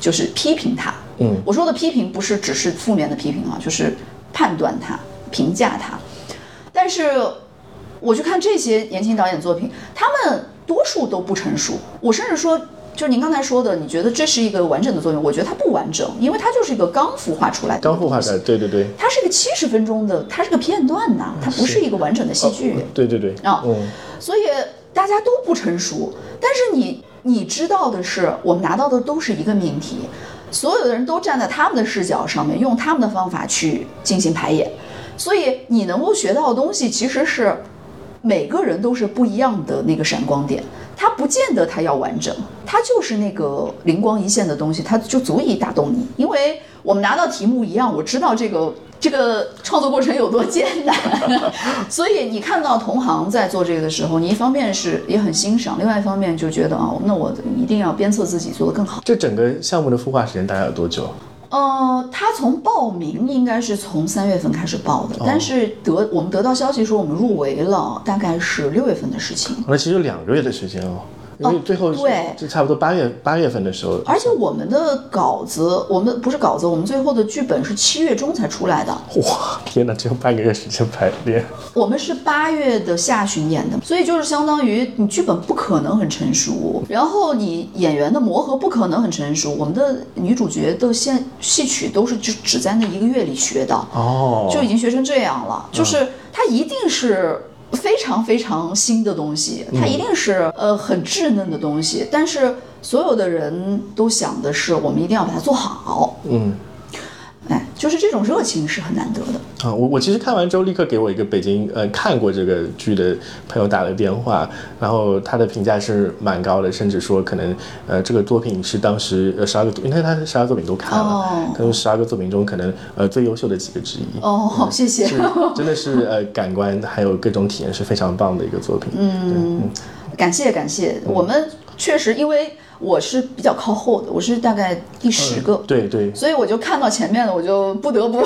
就是批评它。嗯，我说的批评不是只是负面的批评啊，就是判断他、评价他。但是我去看这些年轻导演作品，他们多数都不成熟。我甚至说，就是您刚才说的，你觉得这是一个完整的作品？我觉得它不完整，因为它就是一个刚孵化出来的。刚孵化出来，对对对。它是个七十分钟的，它是个片段呐，它不是一个完整的戏剧。对对对。啊，所以大家都不成熟，但是你你知道的是，我们拿到的都是一个命题，所有的人都站在他们的视角上面，用他们的方法去进行排演，所以你能够学到的东西其实是。每个人都是不一样的那个闪光点，它不见得它要完整，它就是那个灵光一现的东西，它就足以打动你。因为我们拿到题目一样，我知道这个这个创作过程有多艰难，所以你看到同行在做这个的时候，你一方面是也很欣赏，另外一方面就觉得啊，那我一定要鞭策自己做得更好。这整个项目的孵化时间大概有多久？呃，他从报名应该是从三月份开始报的，但是得我们得到消息说我们入围了，大概是六月份的事情。那其实两个月的时间哦。因为最后对，就差不多八月八月份的时候，而且我们的稿子，我们不是稿子，我们最后的剧本是七月中才出来的。哇，天哪，只有半个月时间排练。我们是八月的下旬演的，所以就是相当于你剧本不可能很成熟，然后你演员的磨合不可能很成熟。我们的女主角的现戏曲都是就只在那一个月里学的哦，就已经学成这样了，就是她一定是。非常非常新的东西，它一定是呃很稚嫩的东西，但是所有的人都想的是，我们一定要把它做好。嗯。哎，就是这种热情是很难得的啊！我我其实看完之后，立刻给我一个北京呃看过这个剧的朋友打了电话，然后他的评价是蛮高的，甚至说可能呃这个作品是当时呃十二个，因为他十二个作品都看了，他说十二个作品中可能呃最优秀的几个之一。哦，好，谢谢，真的是呃感官还有各种体验是非常棒的一个作品。嗯，感谢感谢，我们确实因为。我是比较靠后的，我是大概第十个，对对，所以我就看到前面的，我就不得不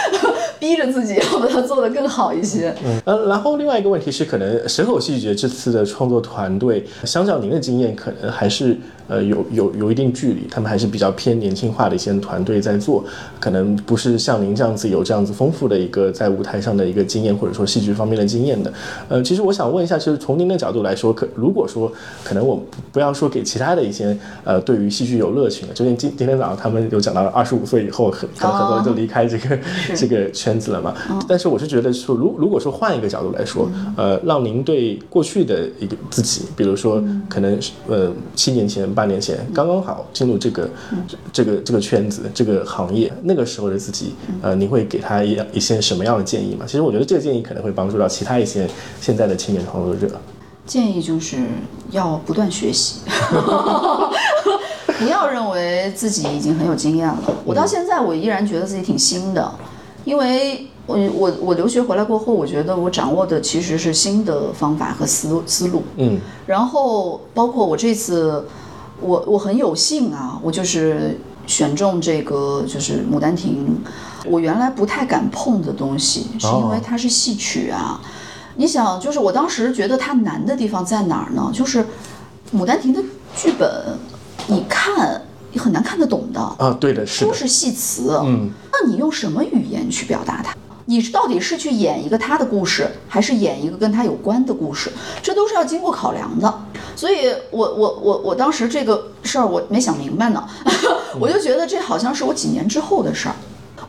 逼着自己 要把它做得更好一些。嗯，呃，然后另外一个问题是，可能蛇口戏剧节这次的创作团队，相较您的经验，可能还是。呃，有有有一定距离，他们还是比较偏年轻化的一些团队在做，可能不是像您这样子有这样子丰富的一个在舞台上的一个经验，或者说戏剧方面的经验的。呃，其实我想问一下，就是从您的角度来说，可如果说可能，我不要说给其他的一些呃，对于戏剧有热情的，就像今今天早上他们有讲到二十五岁以后，很可能很多人就离开这个这个圈子了嘛。但是我是觉得说，如如果说换一个角度来说，呃，让您对过去的一个自己，比如说可能呃七年前。八年前刚刚好进入这个这个这个圈子这个行业，那个时候的自己，呃，您会给他一一些什么样的建议吗？其实我觉得这个建议可能会帮助到其他一些现在的青年创作者。建议就是要不断学习，不要认为自己已经很有经验了。我到现在我依然觉得自己挺新的，因为我我我留学回来过后，我觉得我掌握的其实是新的方法和思思路。嗯，然后包括我这次。我我很有幸啊，我就是选中这个就是《牡丹亭》，我原来不太敢碰的东西，是因为它是戏曲啊。你想，就是我当时觉得它难的地方在哪儿呢？就是《牡丹亭》的剧本，你看你很难看得懂的啊。对的，是都是戏词。嗯，那你用什么语言去表达它？你到底是去演一个他的故事，还是演一个跟他有关的故事？这都是要经过考量的。所以，我我我我当时这个事儿我没想明白呢，我就觉得这好像是我几年之后的事儿。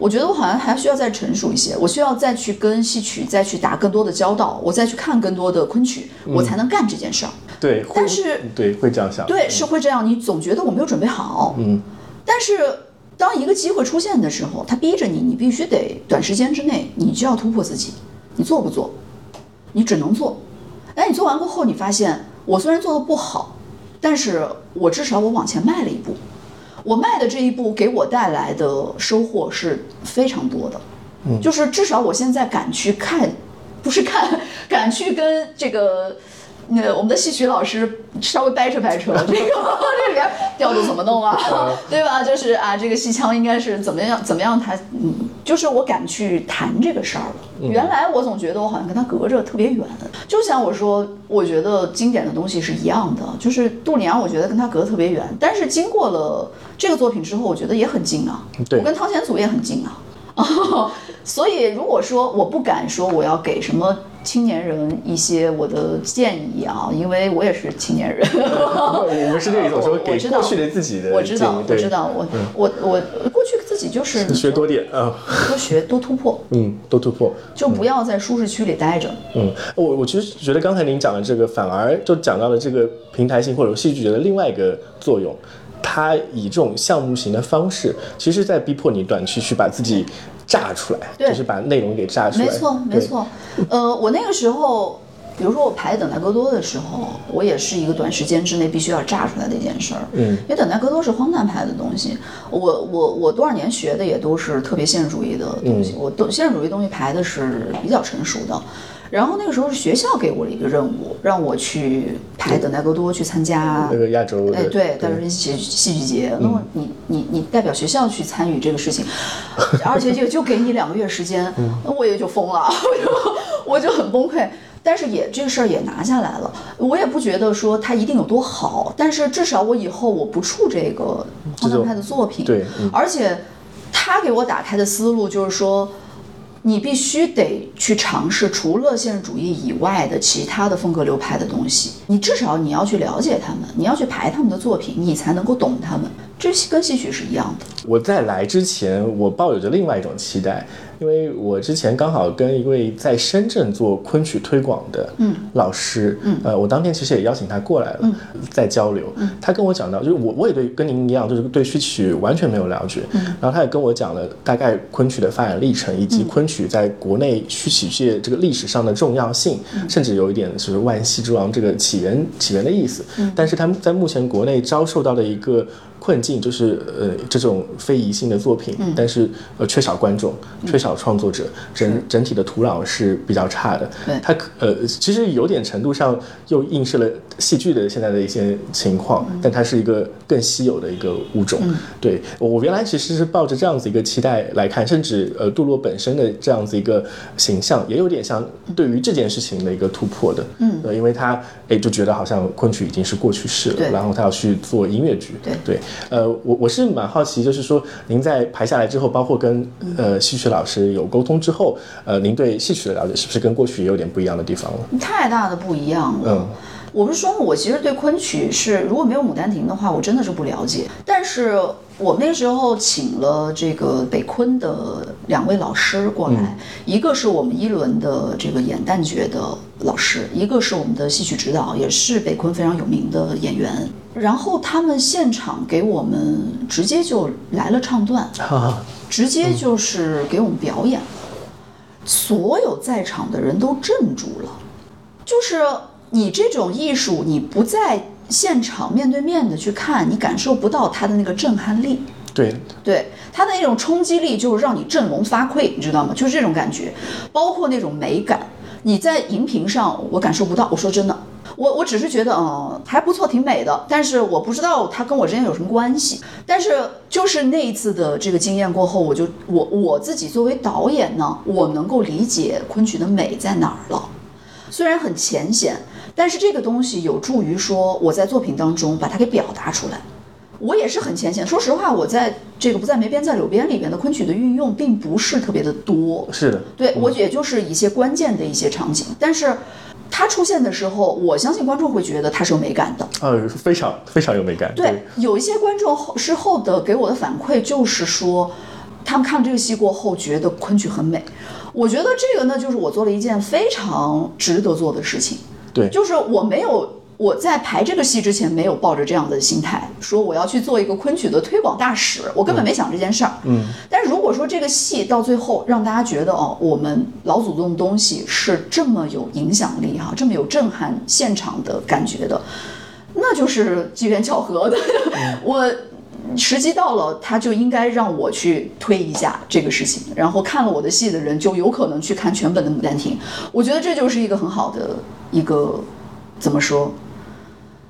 我觉得我好像还需要再成熟一些，我需要再去跟戏曲再去打更多的交道，我再去看更多的昆曲，我才能干这件事儿。对，但是对会这样想，对是会这样。你总觉得我没有准备好，嗯，但是。当一个机会出现的时候，他逼着你，你必须得短时间之内，你就要突破自己。你做不做？你只能做。哎，你做完过后，你发现我虽然做的不好，但是我至少我往前迈了一步。我迈的这一步给我带来的收获是非常多的。嗯，就是至少我现在敢去看，不是看，敢去跟这个。那我们的戏曲老师稍微掰扯掰扯，这个这里边调度怎么弄啊？对吧？就是啊，这个戏腔应该是怎么样怎么样？他嗯，就是我敢去谈这个事儿了。原来我总觉得我好像跟他隔着特别远。就像我说，我觉得经典的东西是一样的，就是杜丽娘，我觉得跟他隔特别远。但是经过了这个作品之后，我觉得也很近啊。我跟汤显祖也很近啊。所以如果说我不敢说我要给什么。青年人一些我的建议啊，因为我也是青年人。我们是这种说给过去的自己的我知道，我知道，我我我过去自己就是学多点啊，多学多突破，嗯，多突破，就不要在舒适区里待着。嗯，我我其实觉得刚才您讲的这个，反而就讲到了这个平台性或者戏剧节的另外一个作用。它以这种项目型的方式，其实在逼迫你短期去把自己炸出来，就是把内容给炸出来。没错，没错。呃，我那个时候，比如说我排《等待戈多》的时候，我也是一个短时间之内必须要炸出来的一件事儿。嗯，因为《等待戈多》是荒诞派的东西，我我我多少年学的也都是特别现实主义的东西，我都现实主义东西排的是比较成熟的。然后那个时候是学校给我了一个任务，让我去排《等待戈多》，去参加那个亚洲哎对，亚洲戏戏剧节。那么你你你代表学校去参与这个事情，而且就就给你两个月时间，那我也就疯了，我就我就很崩溃。但是也这个事儿也拿下来了，我也不觉得说它一定有多好，但是至少我以后我不触这个荒诞派的作品。对，而且他给我打开的思路就是说。你必须得去尝试除了现实主义以外的其他的风格流派的东西，你至少你要去了解他们，你要去排他们的作品，你才能够懂他们。这跟戏曲是一样的。我在来之前，我抱有着另外一种期待。因为我之前刚好跟一位在深圳做昆曲推广的老师，呃，我当天其实也邀请他过来了，在交流。他跟我讲到，就是我我也对跟您一样，就是对戏曲完全没有了解。然后他也跟我讲了大概昆曲的发展历程，以及昆曲在国内戏曲界这个历史上的重要性，甚至有一点就是万戏之王这个起源起源的意思。但是他们在目前国内遭受到的一个。困境就是呃这种非遗性的作品，但是呃缺少观众，缺少创作者，整整体的土壤是比较差的。它呃其实有点程度上又映射了戏剧的现在的一些情况，但它是一个更稀有的一个物种。对我原来其实是抱着这样子一个期待来看，甚至呃杜洛本身的这样子一个形象也有点像对于这件事情的一个突破的。嗯，因为他哎就觉得好像昆曲已经是过去式了，然后他要去做音乐剧。对对。呃，我我是蛮好奇，就是说您在排下来之后，包括跟呃戏曲老师有沟通之后，呃，您对戏曲的了解是不是跟过去也有点不一样的地方了？太大的不一样了。嗯，我不是说我其实对昆曲是如果没有《牡丹亭》的话，我真的是不了解。但是我那时候请了这个北昆的两位老师过来，一个是我们一轮的这个演旦角的老师，一个是我们的戏曲指导，也是北昆非常有名的演员。然后他们现场给我们直接就来了唱段，直接就是给我们表演，所有在场的人都镇住了。就是你这种艺术，你不在现场面对面的去看，你感受不到它的那个震撼力。对，对，它的那种冲击力就是让你振聋发聩，你知道吗？就是这种感觉，包括那种美感，你在荧屏上我感受不到。我说真的。我我只是觉得，嗯，还不错，挺美的，但是我不知道它跟我之间有什么关系。但是就是那一次的这个经验过后，我就我我自己作为导演呢，我能够理解昆曲的美在哪儿了。虽然很浅显，但是这个东西有助于说我在作品当中把它给表达出来。我也是很浅显，说实话，我在这个不在梅边在柳边里边的昆曲的运用并不是特别的多。是的，对我也就是一些关键的一些场景，但是。它出现的时候，我相信观众会觉得它是有美感的，呃，非常非常有美感。对，有一些观众后事后的给我的反馈就是说，他们看了这个戏过后觉得昆曲很美。我觉得这个呢，就是我做了一件非常值得做的事情。对，就是我没有。我在排这个戏之前，没有抱着这样的心态，说我要去做一个昆曲的推广大使，我根本没想这件事儿。嗯，但是如果说这个戏到最后让大家觉得哦，我们老祖宗的东西是这么有影响力哈，这么有震撼现场的感觉的，那就是机缘巧合的。我时机到了，他就应该让我去推一下这个事情，然后看了我的戏的人就有可能去看全本的《牡丹亭》。我觉得这就是一个很好的一个怎么说？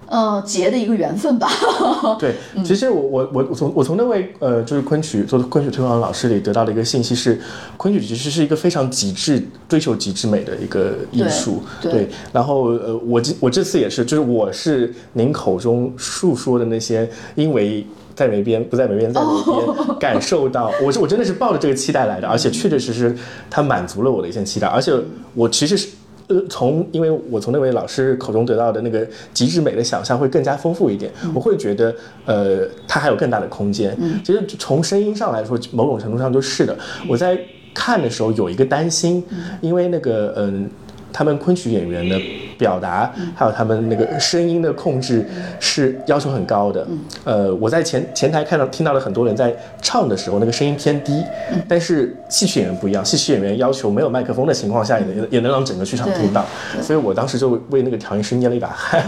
呃，结的一个缘分吧。对，其实我我我我从我从那位呃，就是昆曲做昆曲推广老师里得到的一个信息是，昆曲其实是一个非常极致、追求极致美的一个艺术。对，然后呃，我我这次也是，就是我是您口中述说的那些，因为在梅边不在梅边，在梅边 感受到，我是我真的是抱着这个期待来的，而且确确实实它满足了我的一些期待，而且我其实是。呃，从因为我从那位老师口中得到的那个极致美的想象会更加丰富一点，我会觉得呃，它还有更大的空间。其实从声音上来说，某种程度上就是的。我在看的时候有一个担心，因为那个嗯。他们昆曲演员的表达，还有他们那个声音的控制是要求很高的。呃，我在前前台看到听到了很多人在唱的时候，那个声音偏低。但是戏曲演员不一样，戏曲演员要求没有麦克风的情况下，也能也能让整个剧场听到。所以我当时就为那个调音师捏了一把汗。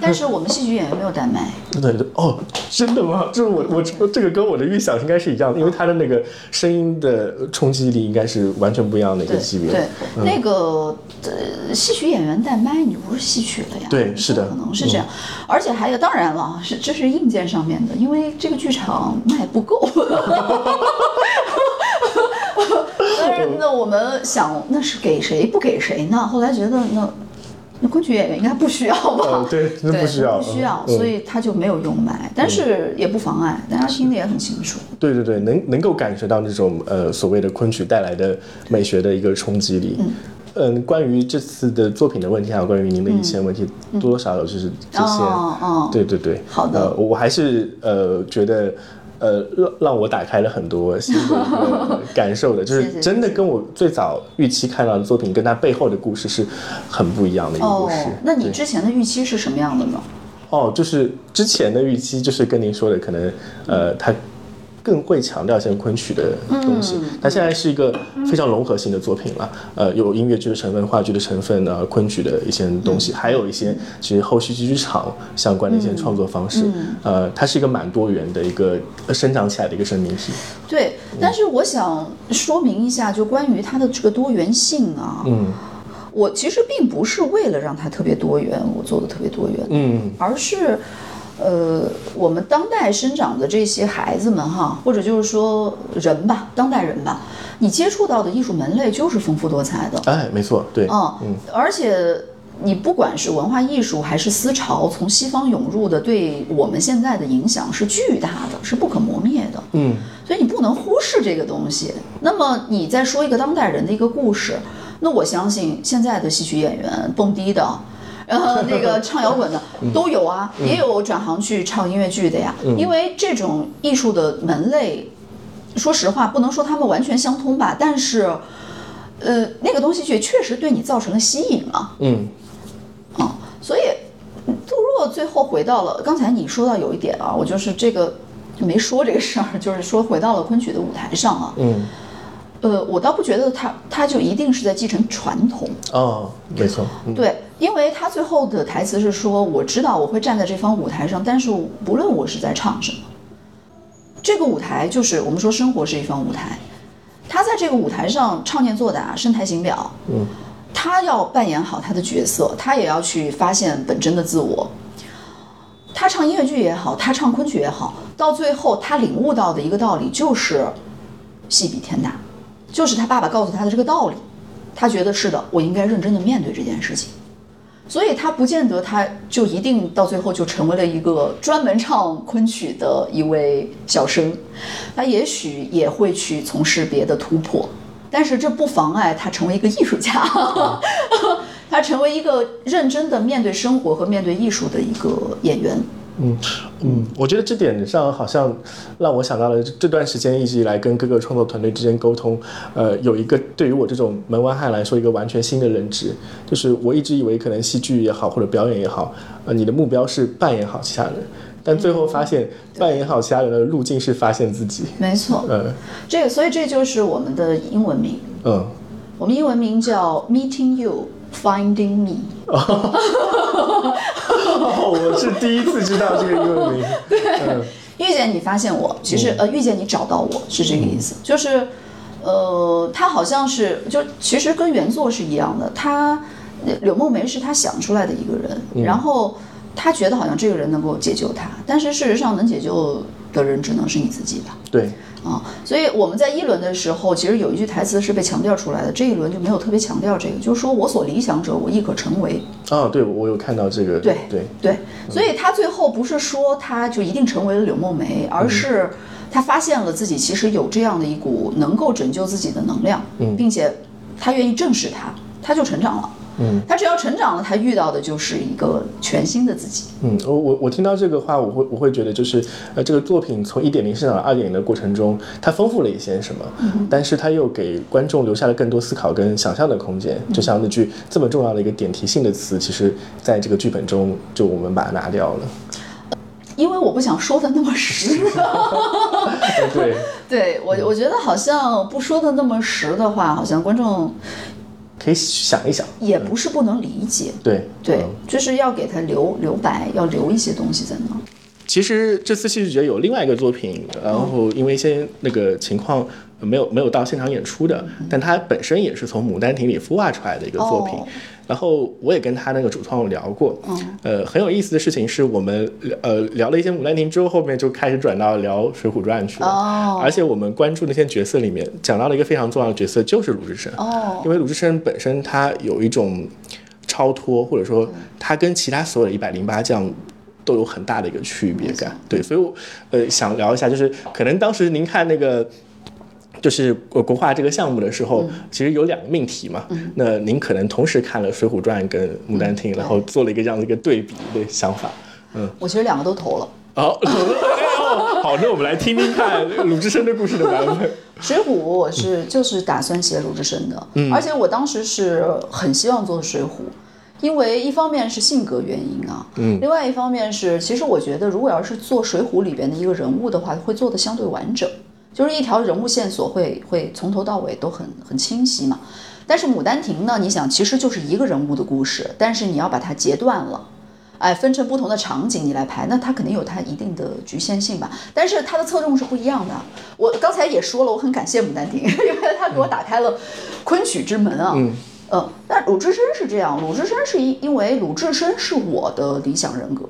但是我们 戏曲演员没有带麦。对对哦，真的吗？就是我我这个跟我的预想应该是一样的，因为他的那个声音的冲击力应该是完全不一样的一个级别。对，那个。呃，戏曲演员带麦，你不是戏曲了呀？对，是的，可能是这样。而且还有，当然了，是这是硬件上面的，因为这个剧场卖不够。但是那我们想，那是给谁不给谁呢？后来觉得那那昆曲演员应该不需要吧？对，不需要，不需要，所以他就没有用麦，但是也不妨碍，大家听得也很清楚。对对对，能能够感觉到那种呃所谓的昆曲带来的美学的一个冲击力。嗯。嗯，关于这次的作品的问题，还有关于您的一些问题，多多少少就是这些。哦哦，对对对。好的。我还是呃觉得，呃让让我打开了很多新的感受的，就是真的跟我最早预期看到的作品，跟它背后的故事是很不一样的一个故事。哦，那你之前的预期是什么样的呢？哦，就是之前的预期就是跟您说的，可能呃它。更会强调一些昆曲的东西，它现在是一个非常融合性的作品了，呃，有音乐剧的成分、话剧的成分，呃，昆曲的一些东西，还有一些其实后续剧场相关的一些创作方式，呃，它是一个蛮多元的一个生长起来的一个生命体。对，但是我想说明一下，就关于它的这个多元性啊，嗯，我其实并不是为了让它特别多元，我做的特别多元，嗯，而是。呃，我们当代生长的这些孩子们哈，或者就是说人吧，当代人吧，你接触到的艺术门类就是丰富多彩的。哎，没错，对，嗯嗯，而且你不管是文化艺术还是思潮，从西方涌入的，对我们现在的影响是巨大的，是不可磨灭的。嗯，所以你不能忽视这个东西。那么你再说一个当代人的一个故事，那我相信现在的戏曲演员蹦迪的。然后那个唱摇滚的都有啊，也有转行去唱音乐剧的呀。因为这种艺术的门类，说实话不能说他们完全相通吧，但是，呃，那个东西却确实对你造成了吸引嘛。嗯，啊，所以杜若最后回到了刚才你说到有一点啊，我就是这个就没说这个事儿，就是说回到了昆曲的舞台上啊。嗯。呃，我倒不觉得他他就一定是在继承传统哦，没错，对，因为他最后的台词是说，我知道我会站在这方舞台上，但是不论我是在唱什么，这个舞台就是我们说生活是一方舞台，他在这个舞台上唱念做打，声台形表，嗯，他要扮演好他的角色，他也要去发现本真的自我，他唱音乐剧也好，他唱昆曲也好，到最后他领悟到的一个道理就是戏比天大。就是他爸爸告诉他的这个道理，他觉得是的，我应该认真的面对这件事情，所以他不见得他就一定到最后就成为了一个专门唱昆曲的一位小生，他也许也会去从事别的突破，但是这不妨碍他成为一个艺术家，他成为一个认真的面对生活和面对艺术的一个演员。嗯嗯，我觉得这点上好像让我想到了这段时间一直以来跟各个创作团队之间沟通，呃，有一个对于我这种门外汉来说一个完全新的认知，就是我一直以为可能戏剧也好或者表演也好，呃，你的目标是扮演好其他人，但最后发现扮演好其他人的路径是发现自己。没错，嗯，这个所以这就是我们的英文名，嗯，我们英文名叫 Meeting You。Finding me，我是第一次知道这个英文名。对，遇见你发现我，其实呃，遇见你找到我是这个意思，就是呃，他好像是就其实跟原作是一样的，他柳梦梅是他想出来的一个人，然后他觉得好像这个人能够解救他，但是事实上能解救的人只能是你自己吧？对。啊，所以我们在一轮的时候，其实有一句台词是被强调出来的，这一轮就没有特别强调这个，就是说我所理想者，我亦可成为。啊，对，我有看到这个。对对对，所以他最后不是说他就一定成为了柳梦梅，而是他发现了自己其实有这样的一股能够拯救自己的能量，并且他愿意正视它，他就成长了。嗯，他只要成长了，他遇到的就是一个全新的自己。嗯，我我我听到这个话，我会我会觉得就是呃，这个作品从一点零生长到二点零的过程中，它丰富了一些什么，但是它又给观众留下了更多思考跟想象的空间。就像那句这么重要的一个点题性的词，其实在这个剧本中，就我们把它拿掉了。因为我不想说的那么实，对，对我我觉得好像不说的那么实的话，好像观众可以想一想，也不是不能理解，对。对，就是要给他留留白，要留一些东西在那。其实这次戏剧节有另外一个作品，然后因为一些那个情况没有没有到现场演出的，但它本身也是从《牡丹亭》里孵化出来的一个作品。然后我也跟他那个主创聊过，呃，很有意思的事情是我们呃聊了一些《牡丹亭》之后，后面就开始转到聊《水浒传》去了。哦。而且我们关注那些角色里面，讲到了一个非常重要的角色，就是鲁智深。哦。因为鲁智深本身他有一种超脱，或者说他跟其他所有的一百零八将都有很大的一个区别感。对，所以我呃想聊一下，就是可能当时您看那个。就是国国画这个项目的时候，其实有两个命题嘛。那您可能同时看了《水浒传》跟《牡丹亭》，然后做了一个这样的一个对比的想法。嗯，我其实两个都投了。好，好，那我们来听听看鲁智深的故事的版本。水浒我是就是打算写鲁智深的，而且我当时是很希望做水浒，因为一方面是性格原因啊，嗯，另外一方面是其实我觉得如果要是做水浒里边的一个人物的话，会做的相对完整。就是一条人物线索会会从头到尾都很很清晰嘛，但是《牡丹亭》呢，你想其实就是一个人物的故事，但是你要把它截断了，哎，分成不同的场景你来排，那它肯定有它一定的局限性吧。但是它的侧重是不一样的。我刚才也说了，我很感谢《牡丹亭》，因为它给我打开了昆曲之门啊。嗯。呃，但鲁智深是这样，鲁智深是因因为鲁智深是我的理想人格。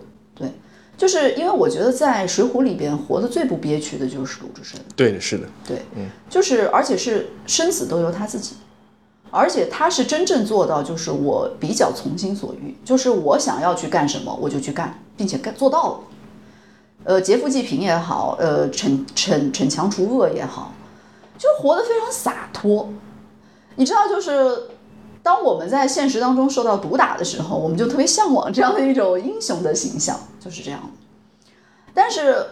就是因为我觉得在《水浒》里边活得最不憋屈的就是鲁智深。对，是的，对，嗯，就是而且是生死都由他自己，而且他是真正做到，就是我比较从心所欲，就是我想要去干什么我就去干，并且干做到了。呃，劫富济贫也好，呃，逞逞逞强除恶也好，就活得非常洒脱。你知道，就是。当我们在现实当中受到毒打的时候，我们就特别向往这样的一种英雄的形象，就是这样。但是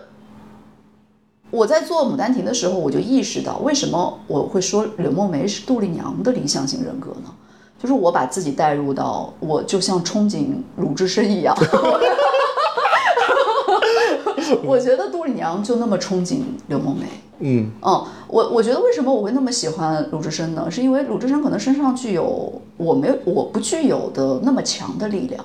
我在做《牡丹亭》的时候，我就意识到，为什么我会说柳梦梅是杜丽娘的理想型人格呢？就是我把自己带入到，我就像憧憬鲁智深一样。我觉得杜丽娘就那么憧憬柳梦梅。嗯嗯，我我觉得为什么我会那么喜欢鲁智深呢？是因为鲁智深可能身上具有我没有我不具有的那么强的力量。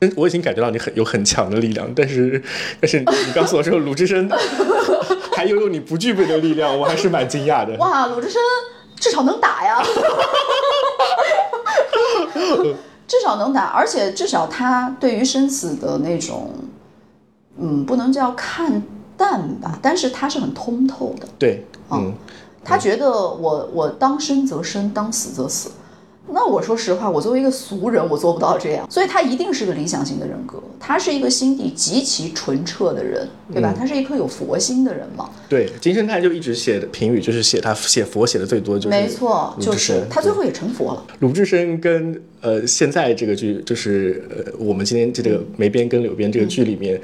嗯，我已经感觉到你很有很强的力量，但是 但是你告诉我说鲁智深 还拥有你不具备的力量，我还是蛮惊讶的。哇，鲁智深至少能打呀，至少能打，而且至少他对于生死的那种，嗯，不能叫看。淡吧，但是他是很通透的。对，嗯，他觉得我我当生则生，当死则死。那我说实话，我作为一个俗人，我做不到这样。所以他一定是个理想型的人格，他是一个心地极其纯澈的人，对吧？他是一颗有佛心的人嘛。对，金圣叹就一直写的评语，就是写他写佛写的最多，就是没错，就是他最后也成佛了。鲁智深跟呃现在这个剧，就是呃我们今天这个梅边跟柳边这个剧里面，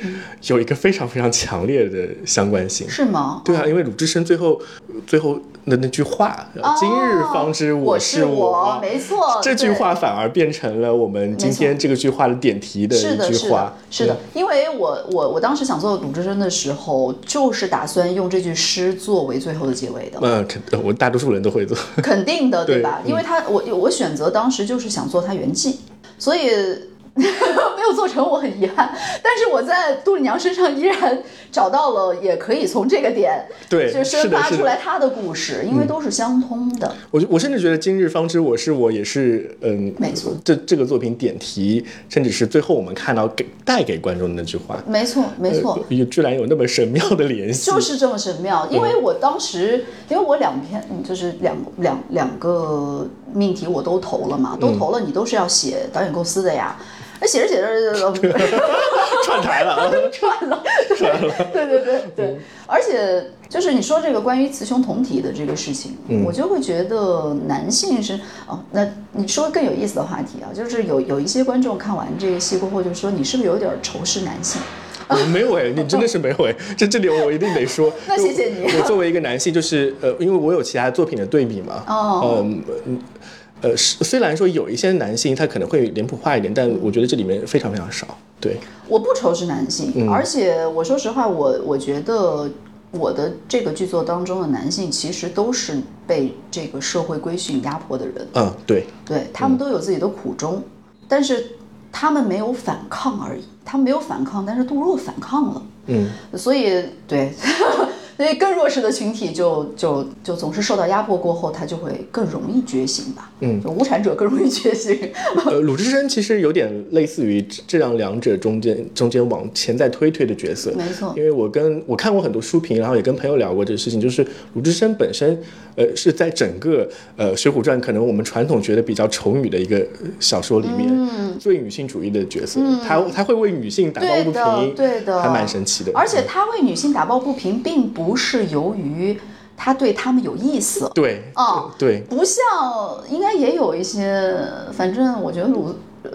有一个非常非常强烈的相关性，是吗？对啊，因为鲁智深最后最后。的那句话，今日方知我是我，没错，这句话反而变成了我们今天这个句话的点题的一句话。是的，因为我我我当时想做鲁智深的时候，就是打算用这句诗作为最后的结尾的。嗯，肯，我大多数人都会做，肯定的，对吧？因为他，我我选择当时就是想做他原记，所以。没有做成，我很遗憾。但是我在杜丽娘身上依然找到了，也可以从这个点对，就生发出来她的故事，因为都是相通的。我我甚至觉得“今日方知我是我”也是嗯，没错。这这个作品点题，甚至是最后我们看到给带给观众的那句话，没错没错，居然有那么神妙的联系，就是这么神妙。因为我当时，因为我两篇就是两两两个命题我都投了嘛，都投了，你都是要写导演构思的呀。那写着写着，串台了，串了，串了，对对对对。而且就是你说这个关于雌雄同体的这个事情，我就会觉得男性是哦，那你说更有意思的话题啊，就是有有一些观众看完这个戏过后就说你是不是有点仇视男性？我没有哎，你真的是没有哎，这这里我一定得说。那谢谢你。我作为一个男性，就是呃，因为我有其他作品的对比嘛。哦。嗯呃，虽然说有一些男性他可能会脸谱化一点，但我觉得这里面非常非常少。对。我不仇视男性，而且我说实话，我我觉得我的这个剧作当中的男性其实都是被这个社会规训压迫的人。嗯，对。对他们都有自己的苦衷，但是他们没有反抗而已。他们没有反抗，但是杜若反抗了。嗯，所以对。所以更弱势的群体就就就总是受到压迫过后，他就会更容易觉醒吧。嗯，就无产者更容易觉醒。呃，鲁智深其实有点类似于这样两者中间中间往前再推推的角色。没错，因为我跟我看过很多书评，然后也跟朋友聊过这个事情，就是鲁智深本身，呃，是在整个呃《水浒传》可能我们传统觉得比较丑女的一个小说里面，最女性主义的角色。嗯他他会为女性打抱不平，对的，还蛮神奇的。而且他为女性打抱不平，并不。不是由于他对他们有意思，对，啊，对，不像，应该也有一些，反正我觉得鲁，呃，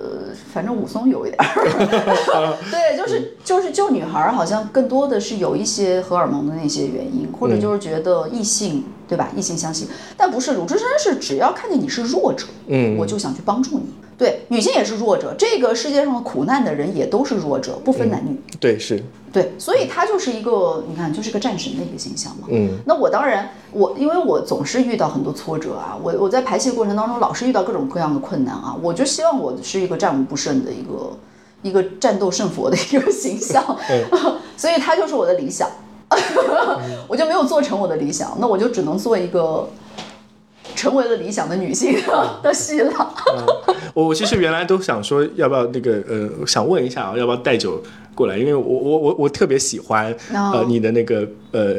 反正武松有一点，对，就是就是救女孩，好像更多的是有一些荷尔蒙的那些原因，或者就是觉得异性，对吧？异性相吸，但不是鲁智深是只要看见你是弱者，嗯，我就想去帮助你。对，女性也是弱者。这个世界上的苦难的人也都是弱者，不分男女。对，是。对，所以他就是一个，你看，就是个战神的一个形象嘛。嗯。那我当然，我因为我总是遇到很多挫折啊，我我在排戏过程当中老是遇到各种各样的困难啊，我就希望我是一个战无不胜的一个一个战斗胜佛的一个 形象。所以他就是我的理想，我就没有做成我的理想，那我就只能做一个。成为了理想的女性的戏了。我我其实原来都想说，要不要那个呃，想问一下啊，要不要带酒过来？因为我我我我特别喜欢呃你的那个呃。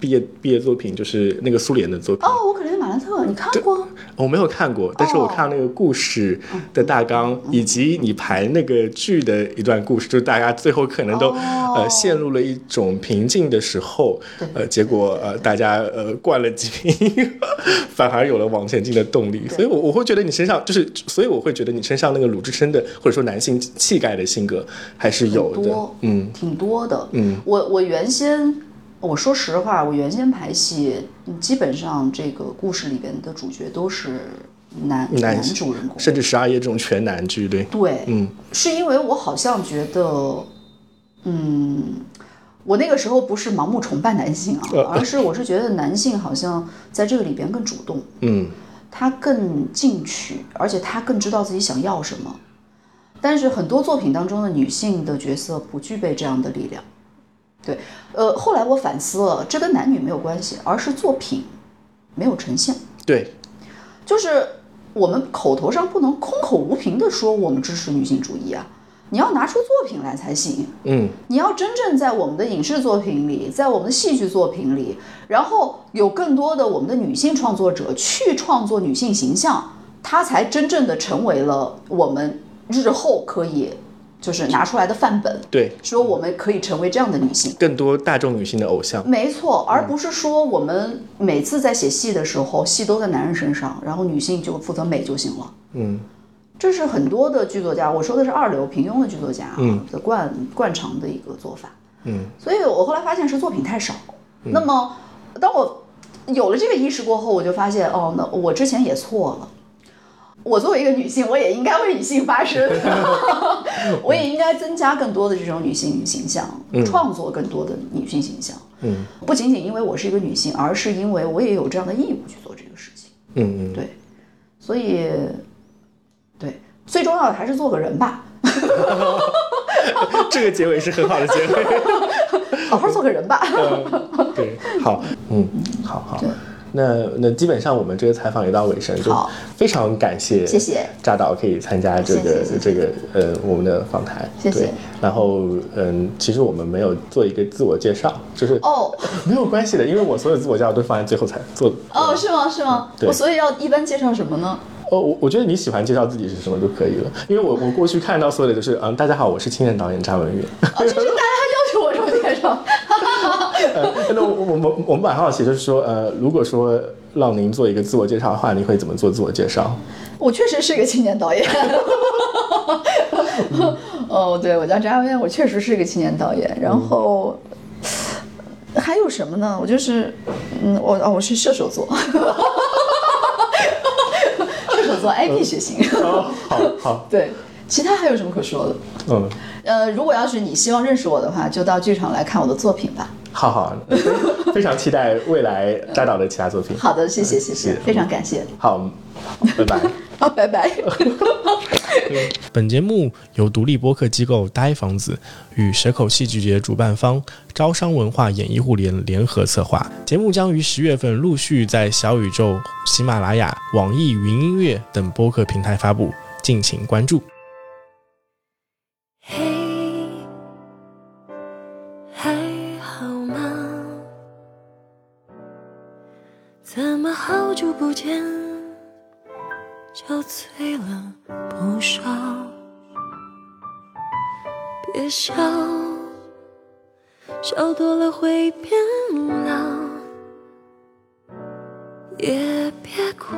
毕业毕业作品就是那个苏联的作品。哦，我可怜马兰特，你看过？我没有看过，但是我看那个故事的大纲，以及你排那个剧的一段故事，就是大家最后可能都呃陷入了一种平静的时候，呃，结果呃大家呃灌了几瓶，反而有了往前进的动力。所以，我我会觉得你身上就是，所以我会觉得你身上那个鲁智深的或者说男性气概的性格还是有的，嗯，挺多的，嗯，我我原先。我说实话，我原先排戏，基本上这个故事里边的主角都是男男主人公，甚至十二夜这种全男剧，对对，嗯，是因为我好像觉得，嗯，我那个时候不是盲目崇拜男性啊，而是我是觉得男性好像在这个里边更主动，嗯，他更进取，而且他更知道自己想要什么，但是很多作品当中的女性的角色不具备这样的力量。对，呃，后来我反思了，这跟男女没有关系，而是作品没有呈现。对，就是我们口头上不能空口无凭的说我们支持女性主义啊，你要拿出作品来才行。嗯，你要真正在我们的影视作品里，在我们的戏剧作品里，然后有更多的我们的女性创作者去创作女性形象，她才真正的成为了我们日后可以。就是拿出来的范本，对，说我们可以成为这样的女性，更多大众女性的偶像，没错，而不是说我们每次在写戏的时候，戏都在男人身上，然后女性就负责美就行了。嗯，这是很多的剧作家，我说的是二流平庸的剧作家的惯惯常的一个做法。嗯，所以我后来发现是作品太少。那么，当我有了这个意识过后，我就发现，哦，那我之前也错了。我作为一个女性，我也应该为女性发声，我也应该增加更多的这种女性形象，创作更多的女性形象。嗯，不仅仅因为我是一个女性，而是因为我也有这样的义务去做这个事情。嗯嗯，对，所以，对，最重要的还是做个人吧。这个结尾是很好的结尾，好好做个人吧。对，好，嗯，好好。那那基本上我们这个采访也到尾声，就非常感谢谢谢扎导可以参加这个这个呃我们的访谈，谢谢。然后嗯，其实我们没有做一个自我介绍，就是哦 没有关系的，因为我所有自我介绍都放在最后才做的。哦，是吗？是吗？我所以要一般介绍什么呢？哦，我我觉得你喜欢介绍自己是什么就可以了，因为我我过去看到所有的就是嗯，大家好，我是青年导演张文远。哦，这是大家要求我这么介绍。那我我们我们蛮好奇，就是说，呃，如果说让您做一个自我介绍的话，你会怎么做自我介绍？我确实是一个青年导演。哦，对，我叫张亚我确实是一个青年导演。然后还有什么呢？我就是，嗯，我哦，我是射手座。射手座 IP 血型。好好。对，其他还有什么可说的？嗯。呃，如果要是你希望认识我的话，就到剧场来看我的作品吧。好好，非常期待未来扎导的其他作品。好的，谢谢谢谢，非常感谢。好，拜拜。好，拜拜。本节目由独立播客机构呆房子与蛇口戏剧节主办方招商文化演艺互联联合策划。节目将于十月份陆续在小宇宙、喜马拉雅、网易云音乐等播客平台发布，敬请关注。好久不见，憔悴了不少。别笑，笑多了会变老。也别哭，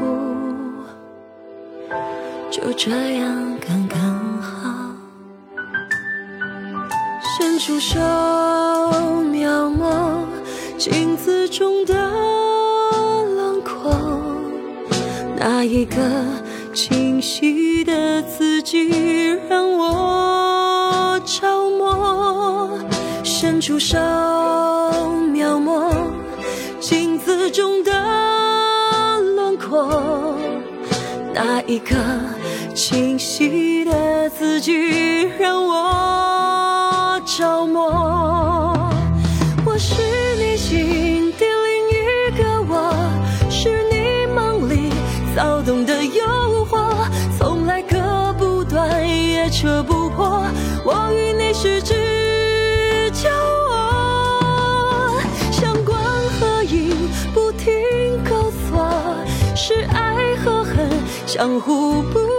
就这样刚刚好。伸出手，描摹镜子中的。那一个清晰的自己让我着魔，伸出手描摹镜子中的轮廓。那一个清晰的自己让我着魔。我是你心扯不破。我与你十指交握，像光和影不停交错，是爱和恨相互不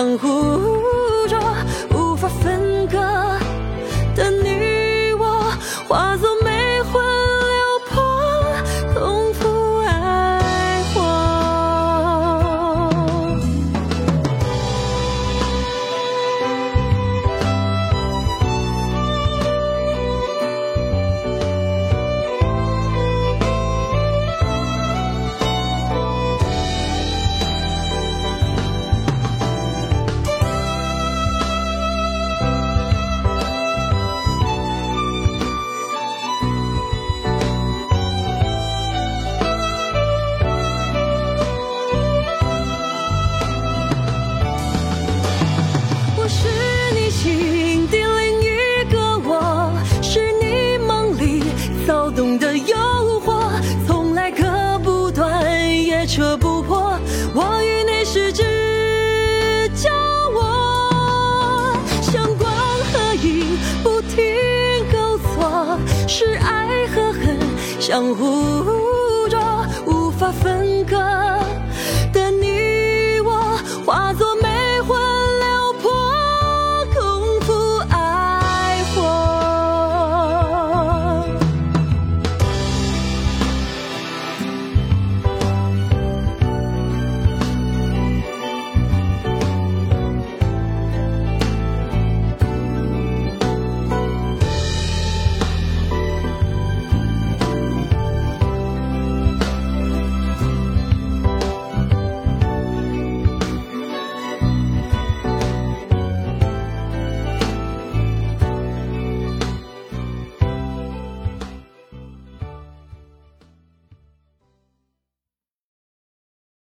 江湖。